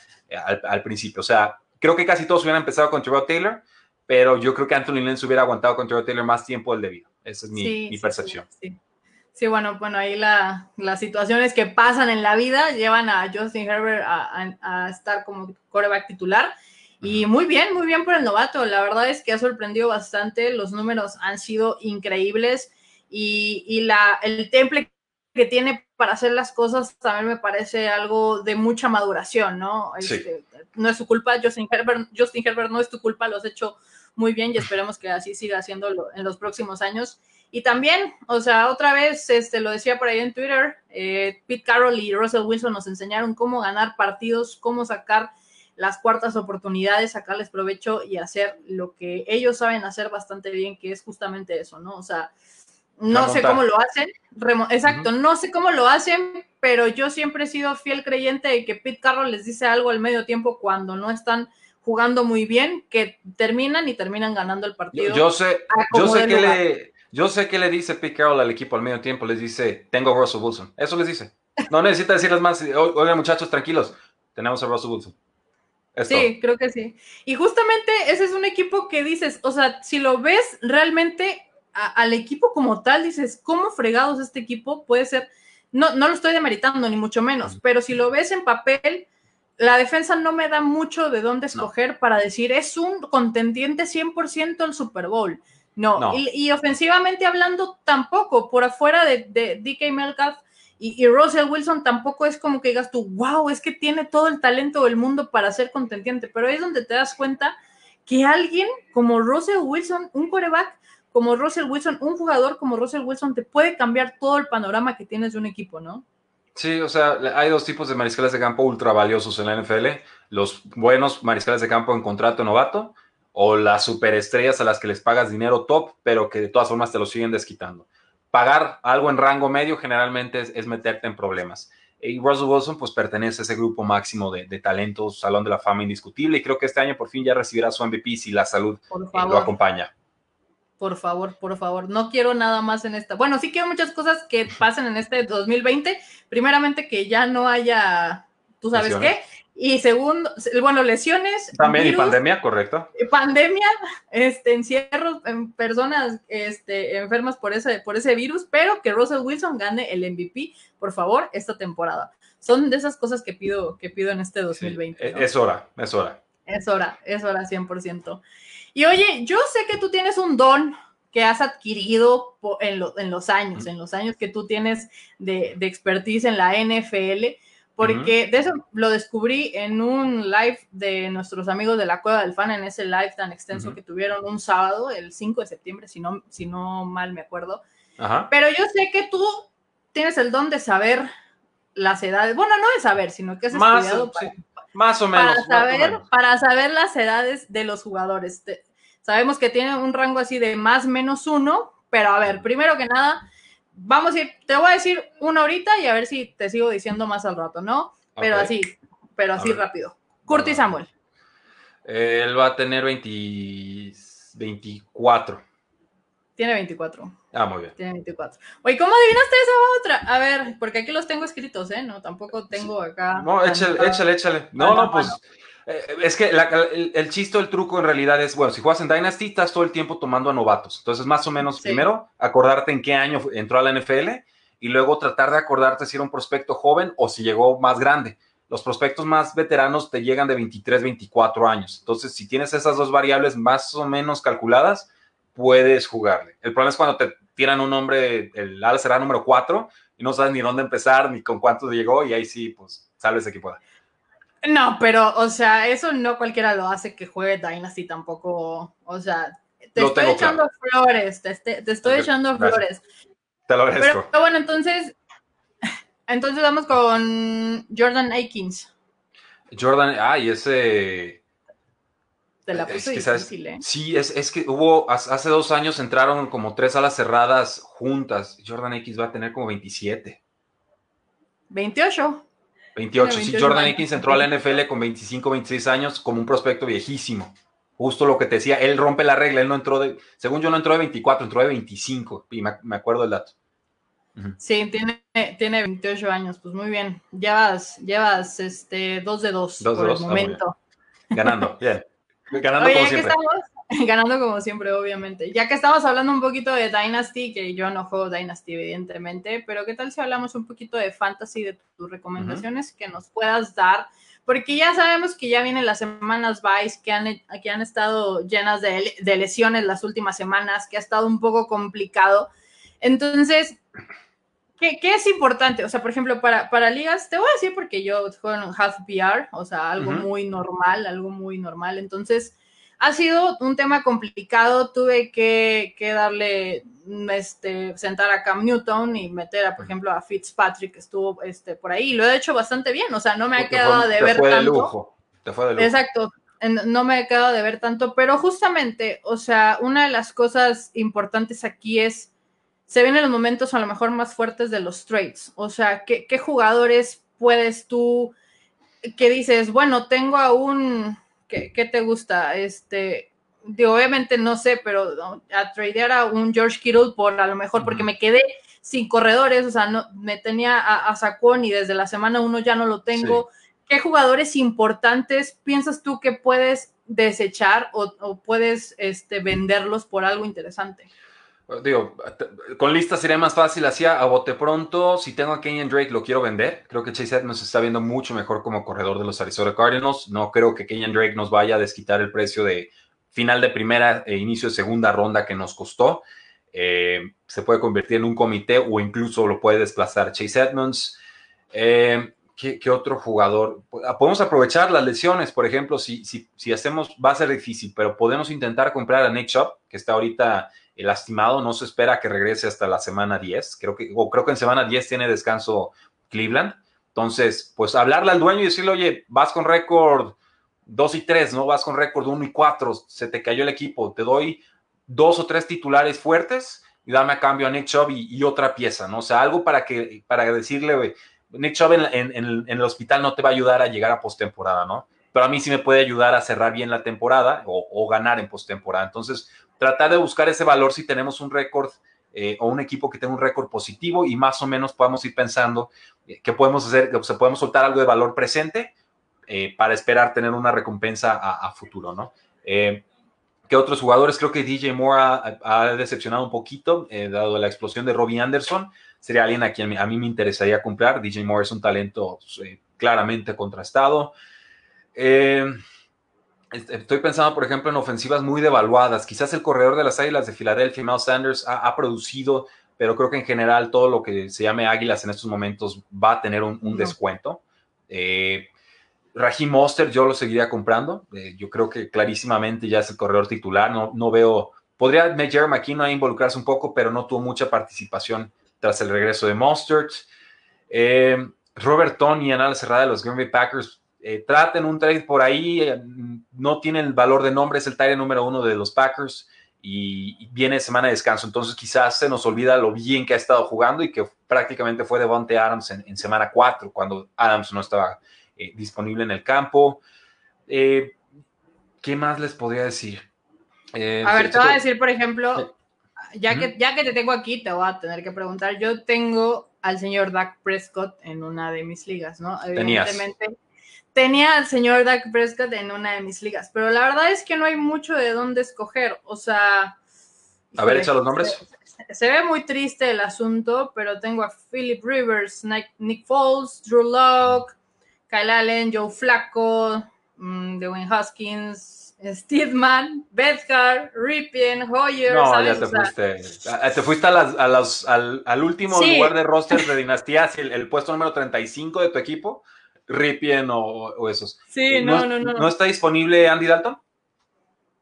al, principio. O sea, creo que casi todos hubieran empezado con Tiro Taylor, pero yo creo que Anthony Lynn se hubiera aguantado con Tiro Taylor más tiempo del debido. Esa es mi, percepción. Sí, bueno, bueno, ahí la, las situaciones que pasan en la vida llevan a Justin Herbert a, estar como coreback titular. Y muy bien, muy bien por el novato. La verdad es que ha sorprendido bastante. Los números han sido increíbles y, y la, el temple que tiene para hacer las cosas también me parece algo de mucha maduración, ¿no? Este, no es su culpa, Justin Herbert, Justin Herbert no es tu culpa, lo has hecho muy bien y esperemos que así siga haciéndolo en los próximos años. Y también, o sea, otra vez, este, lo decía por ahí en Twitter, eh, Pete Carroll y Russell Wilson nos enseñaron cómo ganar partidos, cómo sacar las cuartas oportunidades, sacarles provecho y hacer lo que ellos saben hacer bastante bien, que es justamente eso, ¿no? O sea, no sé cómo lo hacen, exacto, no sé cómo lo hacen, pero yo siempre he sido fiel creyente de que Pete Carroll les dice algo al medio tiempo cuando no están jugando muy bien, que terminan y terminan ganando el partido. Yo, sé, yo sé que le, yo sé que le dice Pete Carroll al equipo al medio tiempo, les dice, tengo a Russell Wilson. Eso les dice. No necesita decirles más, oigan muchachos, tranquilos, tenemos a Russell Wilson. Sí, creo que sí. Y justamente ese es un equipo que dices, o sea, si lo ves realmente al equipo como tal, dices, ¿cómo fregados este equipo puede ser? No, no lo estoy demeritando, ni mucho menos, pero si lo ves en papel, la defensa no me da mucho de dónde escoger para decir, es un contendiente 100% al Super Bowl. No, Y, ofensivamente hablando, tampoco, por afuera de, de DK Metcalf y, y, Russell Wilson, tampoco es como que digas tú, wow, es que tiene todo el talento del mundo para ser contendiente, pero ahí es donde te das cuenta que alguien como Russell Wilson, un coreback, como Russell Wilson, un jugador como Russell Wilson te puede cambiar todo el panorama que tienes de un equipo, ¿no? Sí, o sea, hay dos tipos de mariscales de campo ultra valiosos en la NFL. Los buenos mariscales de campo en contrato novato o las superestrellas a las que les pagas dinero top, pero que de todas formas te lo siguen desquitando. Pagar algo en rango medio generalmente es, meterte en problemas. Y Russell Wilson pues pertenece a ese grupo máximo de, talentos, Salón de la Fama indiscutible, y creo que este año por fin ya recibirá su MVP si la salud eh, lo acompaña por favor, por favor. No quiero nada más en esta. Bueno, sí quiero muchas cosas que pasen en este 2020. Primeramente, que ya no haya, tú sabes qué. Y segundo, bueno, lesiones. También y pandemia, correcto. Pandemia, este, encierros en personas este, enfermas por ese, por ese virus, pero que Russell Wilson gane el MVP, por favor, esta temporada. Son de esas cosas que pido, que pido en este 2020. E, es hora, es hora. Es hora, es hora 100%. Y oye, yo sé que tú tienes un don que has adquirido en, los años, en los años que tú tienes de, expertise en la NFL, porque de eso lo descubrí en un live de nuestros amigos de la Cueva del Fan, en ese live tan extenso que tuvieron un sábado, el 5 de septiembre, si no, si no mal me acuerdo. Pero yo sé que tú tienes el don de saber las edades, bueno, no de saber, sino que has estudiado más o menos. Para saber, para saber las edades de los jugadores. sabemos que tienen un rango así de más menos uno, pero a ver, primero que nada, vamos a ir, te voy a decir una ahorita y a ver si te sigo diciendo más al rato, ¿no? Pero así, pero así rápido. Curtis Samuel. él va a tener 24. Tiene 24. Ah, muy bien. Tiene 24. Oye, ¿cómo adivinaste esa otra? A ver, porque aquí los tengo escritos, ¿eh? No, tampoco tengo acá. No, échale, échale, échale. No, no, pues. Eh, es que el, chiste el truco en realidad es, bueno, si juegas en Dynasty, estás todo el tiempo tomando a novatos. Entonces, más o menos, primero, acordarte en qué año entró a la NFL y luego tratar de acordarte si era un prospecto joven o si llegó más grande. Los prospectos más veteranos te llegan de 23, 24 años. Entonces, si tienes esas dos variables más o menos calculadas, puedes jugarle. El problema es cuando te tiran un nombre, el ala será número 4 y no sabes ni dónde empezar ni con cuántos llegó y ahí sí, pues, de que pueda. No, pero, o sea, eso no cualquiera lo hace que juegue Dynasty tampoco. O sea, te estoy echando flores, te, estoy echando flores. Te lo agradezco. Pero, bueno, entonces, entonces vamos con Jordan Aikins. Jordan, ay, ese te la puse difícil, ¿eh? Sí, es, que hubo, hace dos años entraron como tres alas cerradas juntas. Jordan X va a tener como 27. 28. 28, sí, Jordan X entró a la NFL con 25, 26 años como un prospecto viejísimo. Justo lo que te decía, él rompe la regla, él no entró de, según yo no entró de 24, entró de 25, y me, acuerdo del dato. Sí, tiene, tiene 28 años, pues muy bien. Llevas, llevas este, dos de dos, por el ah, momento. Ganando, bien. Ganando como siempre. ganando como siempre, obviamente. Ya que estamos hablando un poquito de Dynasty, que yo no juego Dynasty, evidentemente, pero ¿qué tal si hablamos un poquito de Fantasy, de tus recomendaciones que nos puedas dar? Porque ya sabemos que ya vienen las semanas Vice, que han, que han estado llenas de, de lesiones las últimas semanas, que ha estado un poco complicado. Entonces, ¿Qué, ¿Qué, es importante? O sea, por ejemplo, para, para ligas, te voy a decir porque yo juego en half PR, o sea, algo muy normal, algo muy normal. Entonces, ha sido un tema complicado. Tuve que, que, darle, este, sentar a Cam Newton y meter, a, por ejemplo, a Fitzpatrick, que estuvo este, por ahí. Lo he hecho bastante bien, o sea, no me ha quedado de ver tanto. lujo. Te fue de lujo. Exacto. No me ha quedado de ver tanto, pero justamente, o sea, una de las cosas importantes aquí es se vienen los momentos a lo mejor más fuertes de los trades. O sea, ¿qué, qué jugadores puedes tú, que dices, bueno, tengo a un, ¿qué, qué te gusta? Este, digo, obviamente no sé, pero a tradear a un George Kittle por a lo mejor, porque me quedé sin corredores, o sea, no, me tenía a, a Sacón y desde la semana uno ya no lo tengo. Sí. ¿Qué jugadores importantes piensas tú que puedes desechar o, o puedes este, venderlos por algo interesante? Con listas sería más fácil, hacía a bote pronto, si tengo a Kenyan Drake lo quiero vender, creo que Chase Edmonds está viendo mucho mejor como corredor de los Arizona Cardinals, no creo que Kenyan Drake nos vaya a desquitar el precio de final de primera e inicio de segunda ronda que nos costó, eh, se puede convertir en un comité o incluso lo puede desplazar Chase Edmonds. Eh, ¿qué, ¿qué, otro jugador? Podemos aprovechar las lesiones, por ejemplo, si, si, si hacemos, va a ser difícil, pero podemos intentar comprar a Nick Shop, que está ahorita lastimado, no se espera que regrese hasta la semana 10, creo que, o creo que en semana 10 tiene descanso Cleveland, entonces, pues hablarle al dueño y decirle, oye, vas con récord 2 y 3, ¿no? Vas con récord 1 y 4, se te cayó el equipo, te doy dos o tres titulares fuertes y dame a cambio a Nick Chubb y, otra pieza, ¿no? O sea, algo para que, para decirle, Nick Chubb en, en, en, el hospital no te va a ayudar a llegar a postemporada, ¿no? Pero a mí sí me puede ayudar a cerrar bien la temporada o, o ganar en postemporada. Entonces, tratar de buscar ese valor si tenemos un récord eh, o un equipo que tenga un récord positivo y más o menos podemos ir pensando eh, que podemos hacer, que se podemos soltar algo de valor presente eh, para esperar tener una recompensa a, a futuro, ¿no? Eh, que otros jugadores, creo que DJ Moore ha, ha decepcionado un poquito, dado la explosión de Robbie Anderson, sería alguien a quien a mí me interesaría comprar. DJ Moore es un talento claramente contrastado. Eh, Estoy pensando, por ejemplo, en ofensivas muy devaluadas. Quizás el corredor de las Águilas de Filadelfia, Miles Sanders, ha, ha, producido, pero creo que en general todo lo que se llame Águilas en estos momentos va a tener un, un no. descuento. Eh, Raheem Monster yo lo seguiría comprando. Eh, yo creo que clarísimamente ya es el corredor titular. No, no veo. Podría Jerry McKinnon involucrarse un poco, pero no tuvo mucha participación tras el regreso de Monster. Eh, Robert Tony en ala cerrada de los Green Bay Packers eh, traten un trade por ahí, eh, no tiene el valor de nombre, es el tire número uno de los Packers y, viene semana de descanso, entonces quizás se nos olvida lo bien que ha estado jugando y que prácticamente fue Devonte Adams en, en semana cuatro, cuando Adams no estaba eh, disponible en el campo. Eh, ¿Qué más les podría decir? Eh, a ver, te voy a decir, por ejemplo, ya que, ya que te tengo aquí, te voy a tener que preguntar, yo tengo al señor Dak Prescott en una de mis ligas, ¿no? Tenías. Tenía al señor Dak Prescott en una de mis ligas, pero la verdad es que no hay mucho de dónde escoger. O sea. A ver, echa los nombres. Se, se, ve muy triste el asunto, pero tengo a Philip Rivers, Nick, Nick Foles, Drew Locke, Kyle Allen, Joe Flacco, um, Dwayne Hoskins, Steedman, Bedgar, Ripien, Hoyer. No, ¿sabes? ya te fuiste. Te fuiste a las, a las, al, al, último sí. lugar de roster de dinastías, el, el puesto número 35 de tu equipo. Ripien o, o, esos. Sí, no, no, no, no, está disponible Andy Dalton?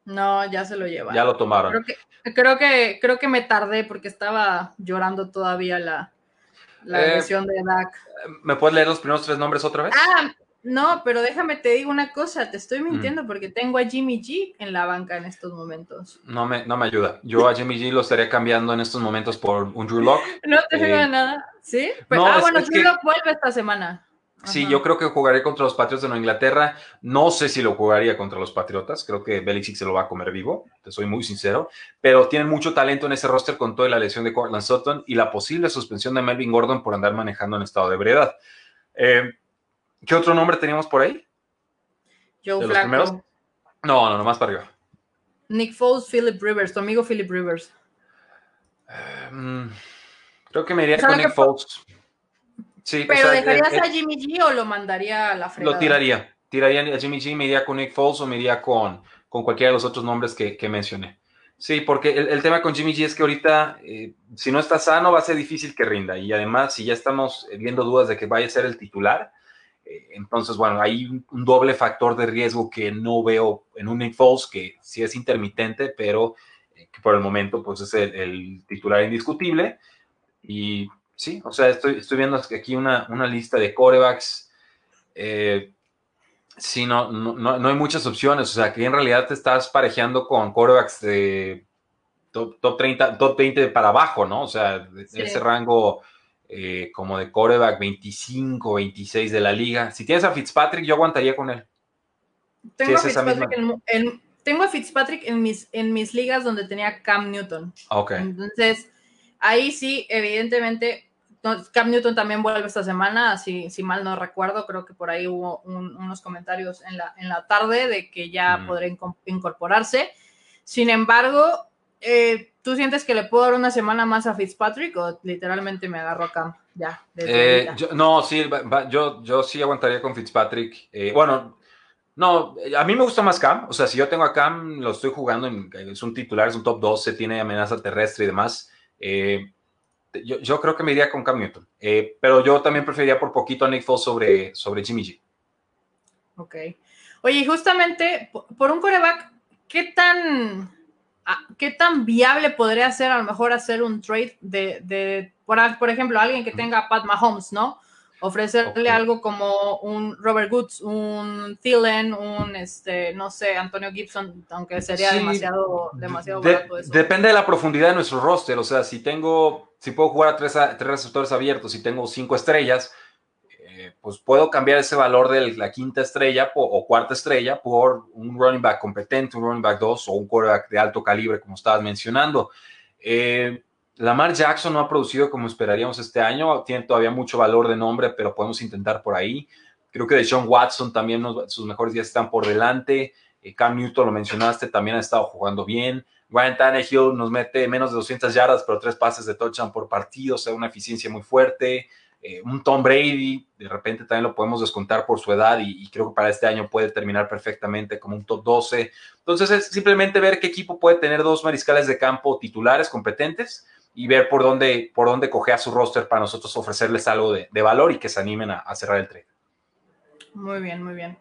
No, ya se lo lleva. Ya lo tomaron. Creo que, creo que, creo que me tardé porque estaba llorando todavía la, la eh, lesión de Dak. ¿Me puedes leer los primeros tres nombres otra vez? Ah, no, pero déjame te digo una cosa, te estoy mintiendo mm. porque tengo a Jimmy G en la banca en estos momentos. No me, no me ayuda. Yo a Jimmy G lo estaría cambiando en estos momentos por un Drew Lock. no te eh, nada. ¿Sí? Pero, no, ah, bueno, Drew Lock vuelve esta semana. Sí, yo creo que jugaré contra los Patriotas de Nueva Inglaterra. No sé si lo jugaría contra los Patriotas. Creo que Belichick se lo va a comer vivo. Te soy muy sincero. Pero tienen mucho talento en ese roster con toda la lesión de Cortland Sutton y la posible suspensión de Melvin Gordon por andar manejando en estado de ebriedad. Eh, ¿Qué otro nombre teníamos por ahí? Joe Flacco. No, no, no, más para arriba. Nick Foles, Philip Rivers, tu amigo Philip Rivers. Mm, creo que me iría con Nick Foles. Sí, ¿Pero dejarías a Jimmy G o lo mandaría a la fregada? Lo tiraría. Tiraría a Jimmy G, me iría con Nick Foles o me iría con, con cualquiera de los otros nombres que, que mencioné. Sí, porque el, tema con Jimmy G es que ahorita, eh, si no está sano, va a ser difícil que rinda. Y además, si ya estamos viendo dudas de que vaya a ser el titular, eh, entonces, bueno, hay un, doble factor de riesgo que no veo en un Nick Foles, que sí es intermitente, pero eh, que por el momento, pues es el, titular indiscutible. Y sí, o sea, estoy, estoy viendo aquí una, una lista de corebacks. Sí, no, no, hay muchas opciones. O sea, que en realidad te estás parejeando con quarterbacks de top, 30, top 20 para abajo, ¿no? O sea, ese rango eh, como de quarterback 25, 26 de la liga. Si tienes a Fitzpatrick, yo aguantaría con él. Tengo, a, Fitzpatrick en, tengo a Fitzpatrick en mis, en mis ligas donde tenía Cam Newton. Ok. Entonces, ahí sí, evidentemente, Cam Newton también vuelve esta semana, si, si mal no recuerdo, creo que por ahí hubo unos comentarios en la, en la tarde de que ya podría incorporarse. Sin embargo, eh, ¿tú sientes que le puedo dar una semana más a Fitzpatrick o literalmente me agarro a Cam? Ya. Eh, no, sí, yo, yo sí aguantaría con Fitzpatrick. Eh, bueno, no, a mí me gusta más Cam. O sea, si yo tengo a Cam, lo estoy jugando, en, es un titular, es un top 12, tiene amenaza terrestre y demás. Eh, yo, creo que me iría con Cam Newton, eh, pero yo también preferiría por poquito a Nick Foles sobre, sobre Jimmy G. Ok. Oye, justamente por un coreback, ¿qué tan, ah, ¿qué tan viable podría ser a lo mejor hacer un trade de, de por, por ejemplo, alguien que tenga a Pat Mahomes, ¿no? Ofrecerle algo como un Robert Woods, un Thielen, un, este, no sé, Antonio Gibson, aunque sería demasiado, demasiado barato eso. Depende de la profundidad de nuestro roster, o sea, si tengo, si puedo jugar a tres, tres receptores abiertos y tengo cinco estrellas, eh, pues puedo cambiar ese valor de la quinta estrella o cuarta estrella por un running back competente, un running back 2 o un quarterback de alto calibre, como estabas mencionando. Eh, Lamar Jackson no ha producido como esperaríamos este año, tiene todavía mucho valor de nombre, pero podemos intentar por ahí. Creo que de Sean Watson también sus mejores días están por delante. Eh, Cam Newton, lo mencionaste, también ha estado jugando bien. Ryan Tannehill nos mete menos de 200 yardas, pero tres pases de touchdown por partido, o sea, una eficiencia muy fuerte. Eh, un Tom Brady, de repente también lo podemos descontar por su edad y, y, creo que para este año puede terminar perfectamente como un top 12. Entonces es simplemente ver qué equipo puede tener dos mariscales de campo titulares competentes y ver por dónde, por dónde a su roster para nosotros ofrecerles algo de, valor y que se animen a, cerrar el trade. Muy bien, muy bien.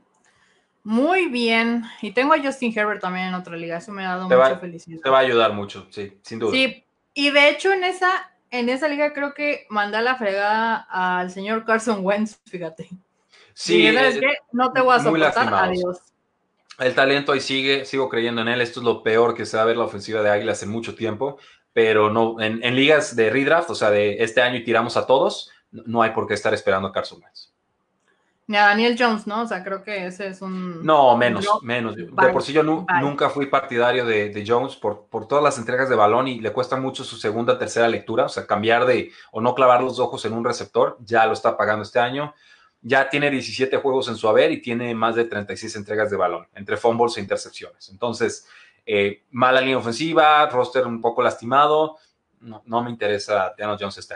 Muy bien. Y tengo a Justin Herbert también en otra liga. Eso me ha dado mucha felicidad. Te va a ayudar mucho, sí, sin duda. Sí, y de hecho en esa, en esa liga creo que mandé la fregada al señor Carson Wentz, fíjate. Sí. Y No te voy a soportar. Adiós. El talento ahí sigue, sigo creyendo en él. Esto es lo peor que se va a ver la ofensiva de Águilas en mucho tiempo pero no, en, ligas de redraft, o sea, de este año y tiramos a todos, no hay por qué estar esperando a Carson Wentz. Ni a Daniel Jones, ¿no? O sea, creo que ese es un... No, menos, menos. De por sí yo nunca fui partidario de, Jones por, por, todas las entregas de balón y le cuesta mucho su segunda, tercera lectura, o sea, cambiar de o no clavar los ojos en un receptor, ya lo está pagando este año. Ya tiene 17 juegos en su haber y tiene más de 36 entregas de balón, entre fumbles e intercepciones. Entonces, eh, mala línea ofensiva, roster un poco lastimado. No, me interesa Daniel Jones este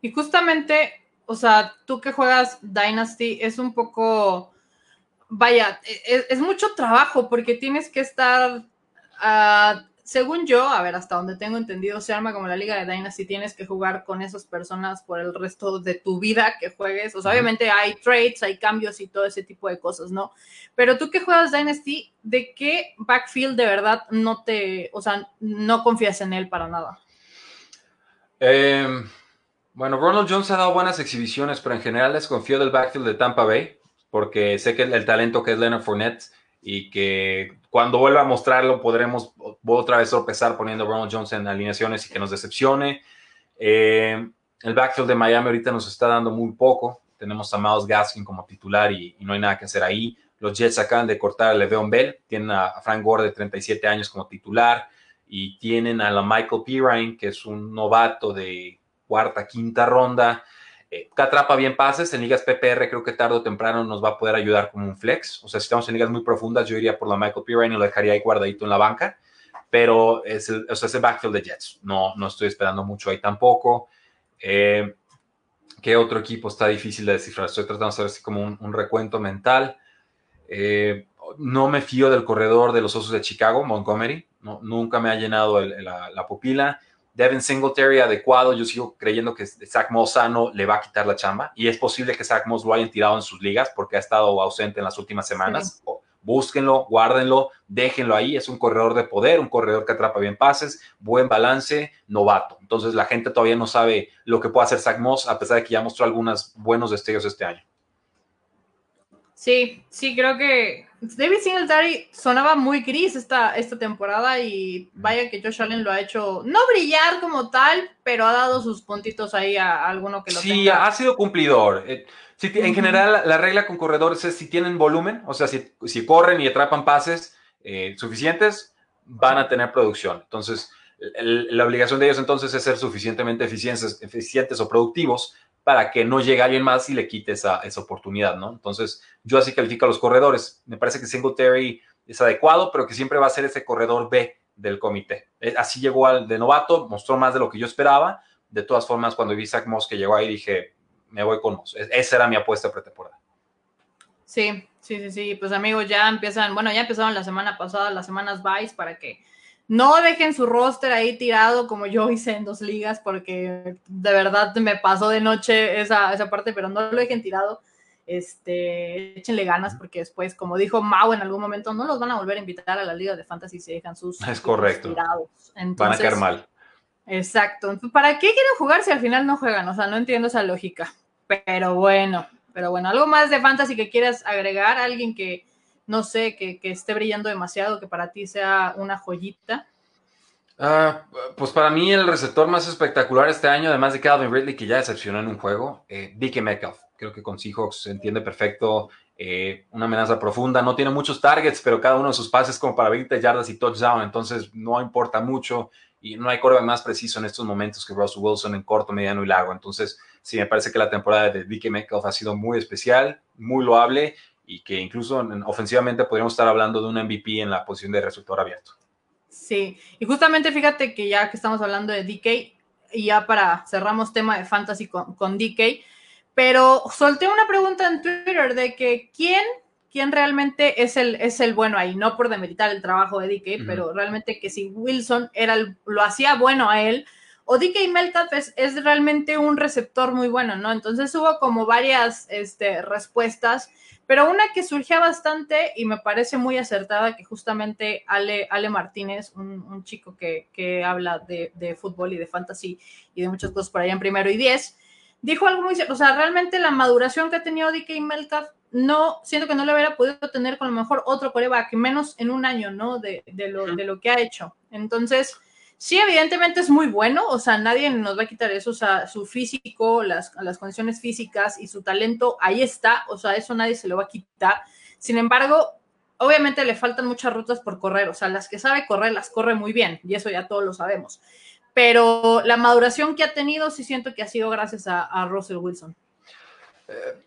Y justamente, o sea, tú que juegas Dynasty, es un poco, vaya, es, es mucho trabajo porque tienes que estar según yo, a ver, hasta donde tengo entendido, se arma como la Liga de Dynasty, tienes que jugar con esas personas por el resto de tu vida que juegues. O sea, obviamente hay trades, hay cambios y todo ese tipo de cosas, ¿no? Pero tú que juegas Dynasty, ¿de qué backfield de verdad no te, o sea, no confías en él para nada? Em, bueno, Ronald Jones ha dado buenas exhibiciones, pero en general desconfío del backfield de Tampa Bay, porque sé que el, el talento que es Leonard Fournette y que cuando vuelva a mostrarlo podremos otra vez tropezar poniendo a Ronald Jones en alineaciones y que nos decepcione. Eh, el backfield de Miami ahorita nos está dando muy poco. Tenemos a Miles Gaskin como titular y, no hay nada que hacer ahí. Los Jets acaban de cortar a Le'Veon Bell, tienen a, Frank Gore de 37 años como titular y tienen a la Michael Pirine, que es un novato de cuarta, quinta ronda. Eh, atrapa bien pases. En ligas PPR creo que tarde o temprano nos va a poder ayudar como un flex. O sea, si estamos en ligas muy profundas, yo iría por la Michael Pirine y lo dejaría ahí guardadito en la banca. Pero es el, o sea, es el backfield de Jets. No, no estoy esperando mucho ahí tampoco. Eh, ¿Qué otro equipo está difícil de descifrar? Estoy tratando de hacer así como un, recuento mental. Eh, no me fío del corredor de los Osos de Chicago, Montgomery. No, nunca me ha llenado la, la, pupila. Devin Singletary adecuado. Yo sigo creyendo que Zach Moss sano le va a quitar la chamba. Y es posible que Zach Moss lo hayan tirado en sus ligas porque ha estado ausente en las últimas semanas. Búsquenlo, guárdenlo, déjenlo ahí. Es un corredor de poder, un corredor que atrapa bien pases, buen balance, novato. Entonces la gente todavía no sabe lo que puede hacer Zach Moss, a pesar de que ya mostró algunos buenos destellos este año. Sí, sí, creo que David Singletary sonaba muy gris esta, esta temporada y vaya que Josh Allen lo ha hecho, no brillar como tal, pero ha dado sus puntitos ahí a, alguno que lo Sí, ha sido cumplidor. Eh, en general, la regla con corredores es si tienen volumen, o sea, si, si corren y atrapan pases eh, suficientes, van a tener producción. Entonces, la obligación de ellos entonces es ser suficientemente eficientes, eficientes o productivos para que no llegue alguien más y le quite esa, esa oportunidad, ¿no? Entonces, yo así califico a los corredores. Me parece que Singletary es adecuado, pero que siempre va a ser ese corredor B del comité. Eh, así llegó al de novato, mostró más de lo que yo esperaba. De todas formas, cuando vi Zach Moss que llegó ahí, dije, me voy con Moss. Esa era mi apuesta pretemporada. Sí, sí, sí, sí. Pues amigos, ya empiezan, bueno, ya empezaron la semana pasada, las semanas Vice, para que no dejen su roster ahí tirado como yo hice en dos ligas, porque de verdad me pasó de noche esa, esa parte, pero no lo dejen tirado. Este, échenle ganas porque después, como dijo Mau en algún momento, no los van a volver a invitar a la liga de fantasy si dejan sus es correcto. tirados. van a caer mal. Exacto. ¿Para qué quieren jugar si al final no juegan? O sea, no entiendo esa lógica. Pero bueno, pero bueno, algo más de fantasy que quieras agregar, alguien que, no sé, que, esté brillando demasiado, que para ti sea una joyita? Ah, pues para mí el receptor más espectacular este año, además de Calvin Ridley, que ya decepcionó en un juego, eh, DK Metcalf. Creo que con Seahawks se entiende perfecto. Eh, una amenaza profunda. No tiene muchos targets, pero cada uno de sus pases como para 20 yardas y touchdown. Entonces no importa mucho y no hay corredor más preciso en estos momentos que Russell Wilson en corto, mediano y largo. Entonces, sí, me parece que la temporada de DK Metcalf ha sido muy especial, muy loable y que incluso ofensivamente podríamos estar hablando de un MVP en la posición de receptor abierto. Sí, y justamente fíjate que ya que estamos hablando de DK, y ya para cerramos tema de fantasy con, con DK, pero solté una pregunta en Twitter de que quién, quién realmente es el, es el bueno ahí, no por demeritar el trabajo de DK, pero realmente que si Wilson era lo hacía bueno a él, o DK Metcalf es, es, realmente un receptor muy bueno, ¿no? Entonces hubo como varias este, respuestas pero una que surgía bastante y me parece muy acertada, que justamente Ale, Ale Martínez, un, chico que, habla de, fútbol y de fantasy y de muchas cosas por allá en primero y diez, dijo algo muy cierto. O sea, realmente la maduración que ha tenido DK Metcalf, no, siento que no le hubiera podido tener con lo mejor otro coreback, menos en un año, ¿no? De, lo, de lo que ha hecho. Entonces, Sí, evidentemente es muy bueno, o sea, nadie nos va a quitar eso, o sea, su físico, las, condiciones físicas y su talento, ahí está, o sea, eso nadie se lo va a quitar. Sin embargo, obviamente le faltan muchas rutas por correr, o sea, las que sabe correr las corre muy bien, y eso ya todos lo sabemos. Pero la maduración que ha tenido, sí siento que ha sido gracias a, Russell Wilson. Eh,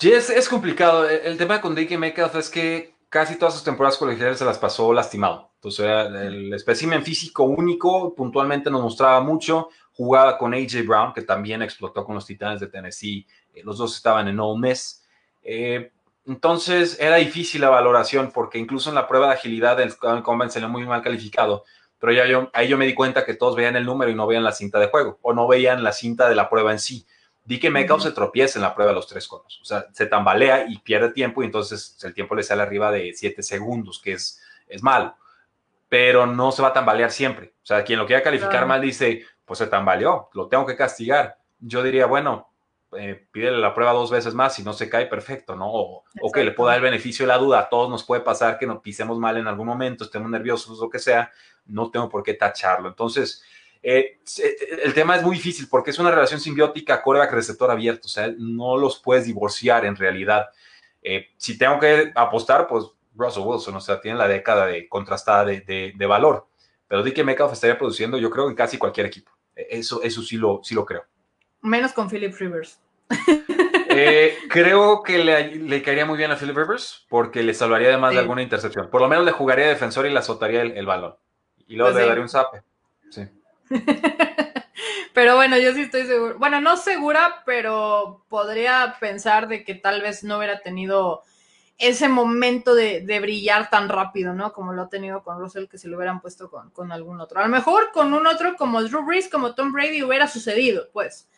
es, es, complicado. El, tema con Dickie Metcalf es que casi todas sus temporadas colegiales se las pasó lastimado. Entonces, el espécimen físico único, puntualmente nos mostraba mucho. Jugaba con AJ Brown, que también explotó con los Titanes de Tennessee. Eh, los dos estaban en Ole Miss. Eh, entonces, era difícil la valoración, porque incluso en la prueba de agilidad del Combine salió muy mal calificado. Pero ya yo, ahí yo me di cuenta que todos veían el número y no veían la cinta de juego, o no veían la cinta de la prueba en sí. Di que Metcalf se tropieza en la prueba de los tres conos. O sea, se tambalea y pierde tiempo y entonces el tiempo le sale arriba de siete segundos, que es, es malo. Pero no se va a tambalear siempre. O sea, quien lo quiera calificar mal dice, pues se tambaleó, lo tengo que castigar. Yo diría, bueno, eh, pídele la prueba dos veces más, si no se cae, perfecto, ¿no? O, que le pueda dar el beneficio de la duda. A todos nos puede pasar que nos pisemos mal en algún momento, estemos nerviosos, lo que sea, no tengo por qué tacharlo. Entonces, eh, eh, el tema es muy difícil porque es una relación simbiótica coreback-receptor abierto, o sea, no los puedes divorciar en realidad. Eh, si tengo que apostar, pues Russell Wilson, o sea, tiene la década de contrastada de, de, valor, pero DK Metcalf estaría produciendo, yo creo, en casi cualquier equipo. E, eso, eso sí, lo, sí lo creo. Menos con Philip Rivers. Eh, creo que le, caería muy bien a Philip Rivers porque le salvaría además de alguna intercepción. Por lo menos le jugaría defensor y le azotaría el, balón. Y luego pues le daría un zape. Sí. pero bueno, yo sí estoy seguro. Bueno, no segura, pero podría pensar de que tal vez no hubiera tenido ese momento de, brillar tan rápido, ¿no? Como lo ha tenido con Russell, que se lo hubieran puesto con, algún otro. A lo mejor con un otro como Drew Brees, como Tom Brady, hubiera sucedido, pues.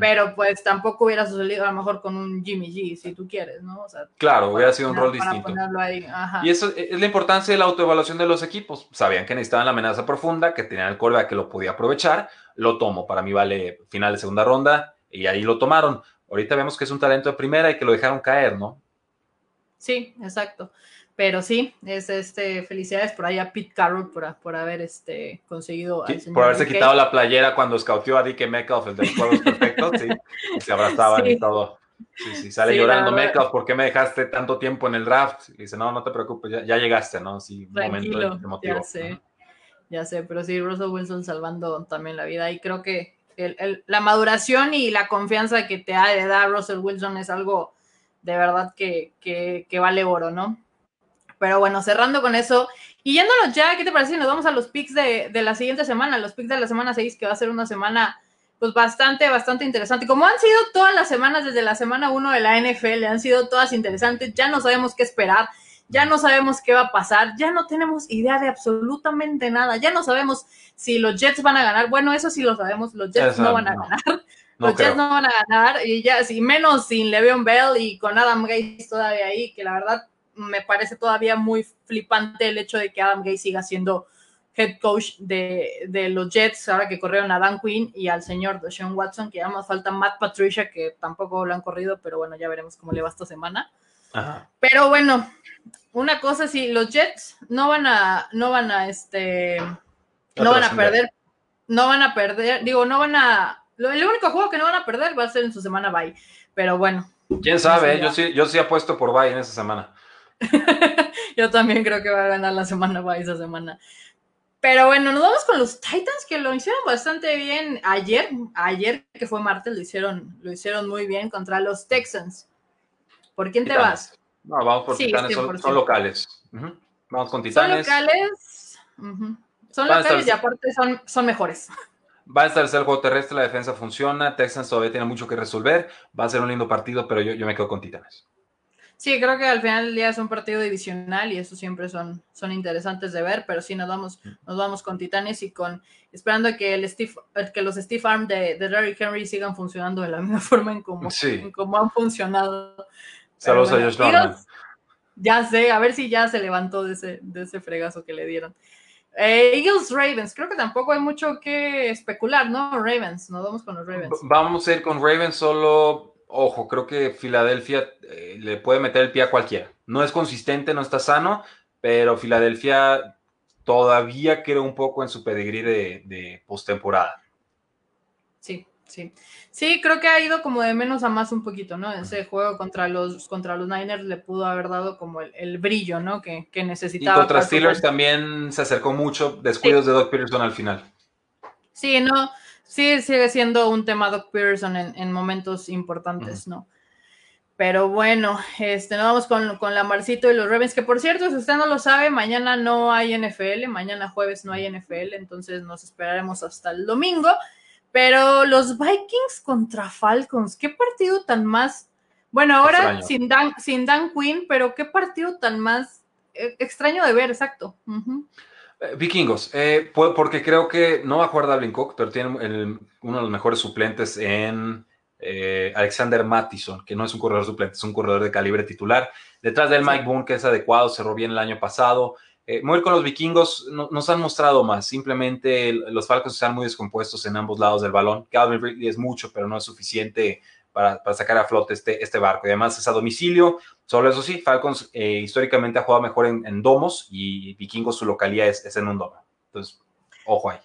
Pero pues tampoco hubiera sucedido a lo mejor con un Jimmy G, si tú quieres, ¿no? claro, hubiera sido un rol distinto. Y eso es la importancia de la autoevaluación de los equipos. Sabían que necesitaban la amenaza profunda, que tenían el quarterback que lo podía aprovechar. Lo tomo, para mí vale final de segunda ronda y ahí lo tomaron. Ahorita vemos que es un talento de primera y que lo dejaron caer, ¿no? Sí, exacto. Pero sí, es este, felicidades por ahí a Pete Carroll por, por haber este, conseguido. por haberse quitado la playera cuando escautió a Dike Metcalf, el de los juegos perfectos, sí, se abrazaban y todo. Sí, sí, sale llorando Metcalf, ¿por qué me dejaste tanto tiempo en el draft? Y dice, no, no te preocupes, ya, llegaste, ¿no? Sí, momento emotivo. Ya sé, ya sé, pero sí, Russell Wilson salvando también la vida y creo que el, la maduración y la confianza que te ha de dar Russell Wilson es algo de verdad que, que, vale oro, ¿no? Pero bueno, cerrando con eso, y yéndonos ya, ¿qué te parece si nos vamos a los picks de, de, la siguiente semana? Los picks de la semana 6, que va a ser una semana pues bastante, bastante interesante. Como han sido todas las semanas desde la semana 1 de la NFL, han sido todas interesantes, ya no sabemos qué esperar, ya no sabemos qué va a pasar, ya no tenemos idea de absolutamente nada, ya no sabemos si los Jets van a ganar. Bueno, eso sí lo sabemos, los Jets no van a ganar los Jets no van a ganar y ya, si menos sin Le'Veon Bell y con Adam Gates todavía ahí, que la verdad me parece todavía muy flipante el hecho de que Adam Gates siga siendo head coach de, los Jets, ahora que corrieron a Dan Quinn y al señor Deshaun Watson, que ya más falta Matt Patricia, que tampoco lo han corrido, pero bueno, ya veremos cómo le va esta semana. Pero bueno, una cosa sí, los Jets no van a, no van a, este, no van a perder, no van a perder, digo, no van a el único juego que no van a perder va a ser en su semana bye. Pero bueno. Quién sabe, yo sí, yo sí apuesto por bye en esa semana. yo también creo que va a ganar la semana bye esa semana. Pero bueno, nos vamos con los Titans que lo hicieron bastante bien ayer. Ayer, que fue martes, lo hicieron, lo hicieron muy bien contra los Texans. ¿Por quién te vas? No, vamos por Titanes, son, locales. Vamos con Titanes. Son locales. Son locales y aparte son, son mejores. Va a estar el juego terrestre, la defensa funciona, Texans todavía tiene mucho que resolver, va a ser un lindo partido, pero yo, yo me quedo con Titanes. Sí, creo que al final del día es un partido divisional y eso siempre son, son interesantes de ver, pero sí nos vamos, nos vamos con Titanes y con esperando que el Steve, que los Steve Arm de, de Derrick Henry sigan funcionando de la misma forma en como, como han funcionado. Saludos a Josh Ya sé, a ver si ya se levantó de ese, de ese fregazo que le dieron. Eh, Eagles Ravens, creo que tampoco hay mucho que especular, ¿no? Ravens, nos vamos con los Ravens. Vamos a ir con Ravens, solo, ojo, creo que Filadelfia eh, le puede meter el pie a cualquiera. No es consistente, no está sano, pero Filadelfia todavía queda un poco en su pedigrí de, de postemporada. Sí, sí. Creo que ha ido como de menos a más un poquito, ¿no? Ese juego contra los, contra los Niners le pudo haber dado como el, brillo, ¿no? Que, necesitaba. Y contra Steelers también se acercó mucho, descuidos de Doc Peterson al final. Sí, no, sí sigue siendo un tema Doc Peterson en, momentos importantes, ¿no? Pero bueno, este, nos vamos con, con la Marcito y los Ravens, que por cierto, si usted no lo sabe, mañana no hay NFL, mañana jueves no hay NFL, entonces nos esperaremos hasta el domingo. Pero los Vikings contra Falcons, qué partido tan más. Bueno, ahora sin Dan, sin Dan Quinn, pero qué partido tan más eh, extraño de ver, exacto. Eh, vikingos, eh, porque creo que no va a jugar Dublin Cook, pero tiene uno de los mejores suplentes en Alexander Mattison, que no es un corredor suplente, es un corredor de calibre titular. Detrás del Mike Boone, que es adecuado, cerró bien el año pasado. Eh, mover con los vikingos nos han mostrado más. Simplemente los Falcons están muy descompuestos en ambos lados del balón. Calvin Ridley es mucho, pero no es suficiente para, sacar a flote este, este barco. Y además es a domicilio. Solo eso sí, Falcons eh, históricamente ha jugado mejor en, domos y vikingos su localidad es, en un domo. Entonces, ojo ahí.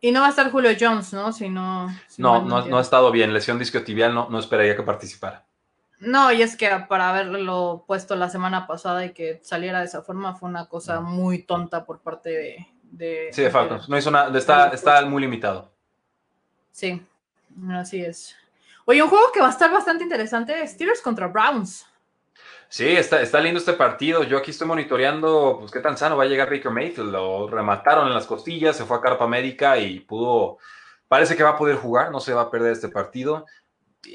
Y, no va a estar Julio Jones, ¿no? Si no, no, no, ha estado bien. Lesión discotibial, no, no esperaría que participara. No, y es que para haberlo puesto la semana pasada y que saliera de esa forma fue una cosa muy tonta por parte de. sí, de Falcons. No hizo nada, está, está muy limitado. Sí, así es. Oye, un juego que va a estar bastante interesante, Steelers contra Browns. Sí, está, está lindo este partido. Yo aquí estoy monitoreando, pues qué tan sano va a llegar Baker Mayfield. Lo remataron en las costillas, se fue a carpa médica y pudo, parece que va a poder jugar, no se va a perder este partido.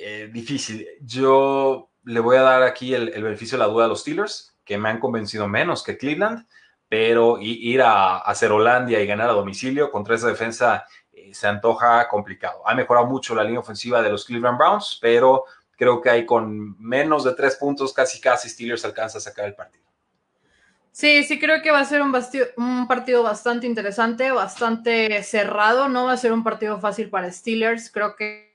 Eh, difícil. Yo le voy a dar aquí el, beneficio de la duda a los Steelers, que me han convencido menos que Cleveland, pero ir a, hacer Holandia y ganar a domicilio contra esa defensa eh, se antoja complicado. Ha mejorado mucho la línea ofensiva de los Cleveland Browns, pero creo que hay con menos de tres puntos casi casi Steelers alcanza a sacar el partido. Sí, sí creo que va a ser un, un, partido bastante interesante, bastante cerrado. No va a ser un partido fácil para Steelers. Creo que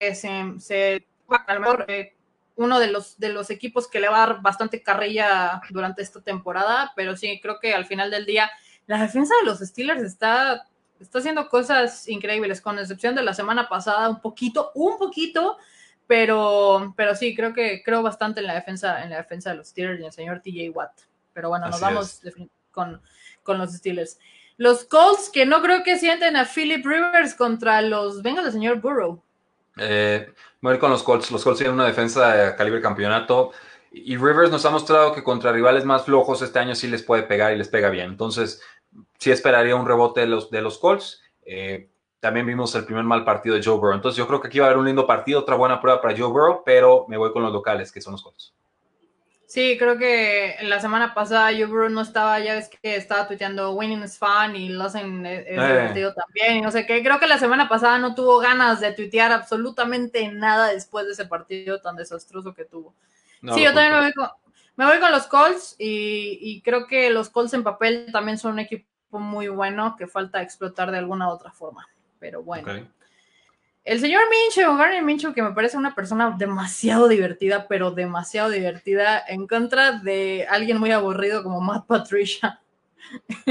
se, a lo mejor eh, uno de los, de los equipos que le va a dar bastante carrilla durante esta temporada, pero sí, creo que al final del día la defensa de los Steelers está, está haciendo cosas increíbles, con excepción de la semana pasada, un poquito, un poquito, pero, pero sí, creo que creo bastante en la defensa, en la defensa de los Steelers y el señor TJ Watt. Pero bueno, nos vamos con, con los Steelers. Los Colts, que no creo que sienten a Philip Rivers contra los Venga del señor Burrow. Eh, voy a ir con los Colts. Los Colts tienen una defensa de calibre campeonato. Y Rivers nos ha mostrado que contra rivales más flojos este año sí les puede pegar y les pega bien. Entonces, sí esperaría un rebote de los, de los Colts. Eh, también vimos el primer mal partido de Joe Burrow. Entonces, yo creo que aquí va a haber un lindo partido, otra buena prueba para Joe Burrow, pero me voy con los locales, que son los Colts. Sí, creo que la semana pasada yo no estaba, ya ves que estaba tuiteando Winning is fun y lo hacen es eh, divertido también y no sé qué. Creo que la semana pasada no tuvo ganas de tuitear absolutamente nada después de ese partido tan desastroso que tuvo. sí, yo también me voy, con, los Colts y, creo que los Colts en papel también son un equipo muy bueno que falta explotar de alguna otra forma. Pero bueno. El señor Mincho, Garner Mincho, que me parece una persona demasiado divertida, pero demasiado divertida, en contra de alguien muy aburrido como Matt Patricia.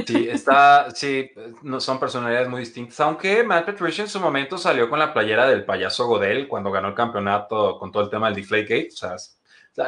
Sí, está, sí, son personalidades muy distintas, aunque Matt Patricia en su momento salió con la playera del payaso Godel cuando ganó el campeonato con todo el tema del Deflategate, o sea,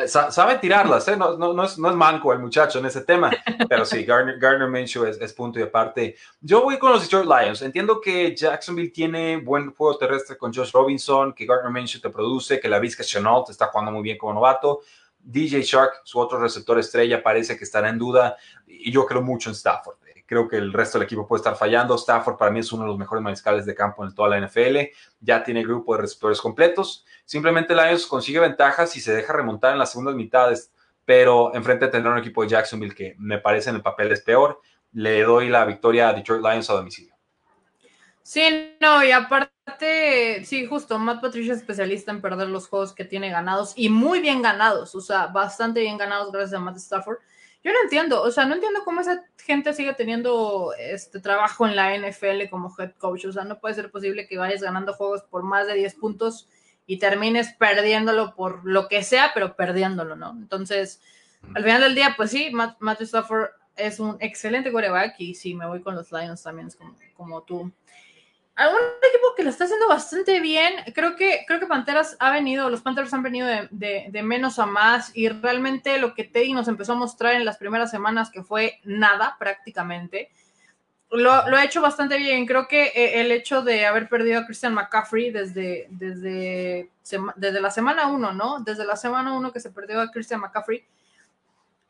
sabe tirarlas, ¿eh? no, es, manco el muchacho en ese tema, pero sí, Gardner, Gardner Minshew es, punto y aparte. Yo voy con los Detroit Lions. Entiendo que Jacksonville tiene buen juego terrestre con Josh Robinson, que Gardner Minshew te produce, que la Vizca Chenault está jugando muy bien como novato. DJ Shark, su otro receptor estrella, parece que estará en duda y yo creo mucho en Stafford. Creo que el resto del equipo puede estar fallando. Stafford para mí es uno de los mejores mariscales de campo en toda la NFL. Ya tiene grupo de receptores completos. Simplemente Lions consigue ventajas y se deja remontar en las segundas mitades, pero enfrente tendrá un equipo de Jacksonville que me parece en el papel es peor. Le doy la victoria a Detroit Lions a domicilio. Sí, no, y aparte, sí, justo, Matt Patricia es especialista en perder los juegos que tiene ganados y muy bien ganados, o sea, bastante bien ganados gracias a Matt Stafford. Yo no entiendo, o sea, no entiendo cómo esa gente sigue teniendo este trabajo en la NFL como head coach. O sea, no puede ser posible que vayas ganando juegos por más de 10 puntos y termines perdiéndolo por lo que sea, pero perdiéndolo, ¿no? Entonces, al final del día, pues sí, Matthew Stafford es un excelente quarterback y sí, me voy con los Lions también, como, como tú un equipo que lo está haciendo bastante bien. Creo que, creo que Panteras ha venido, los Panthers han venido de, menos a más y realmente lo que Teddy nos empezó a mostrar en las primeras semanas, que fue nada prácticamente, lo, ha hecho bastante bien. Creo que eh, el hecho de haber perdido a Christian McCaffrey desde, desde, desde la semana 1, ¿no? Desde la semana 1 que se perdió a Christian McCaffrey,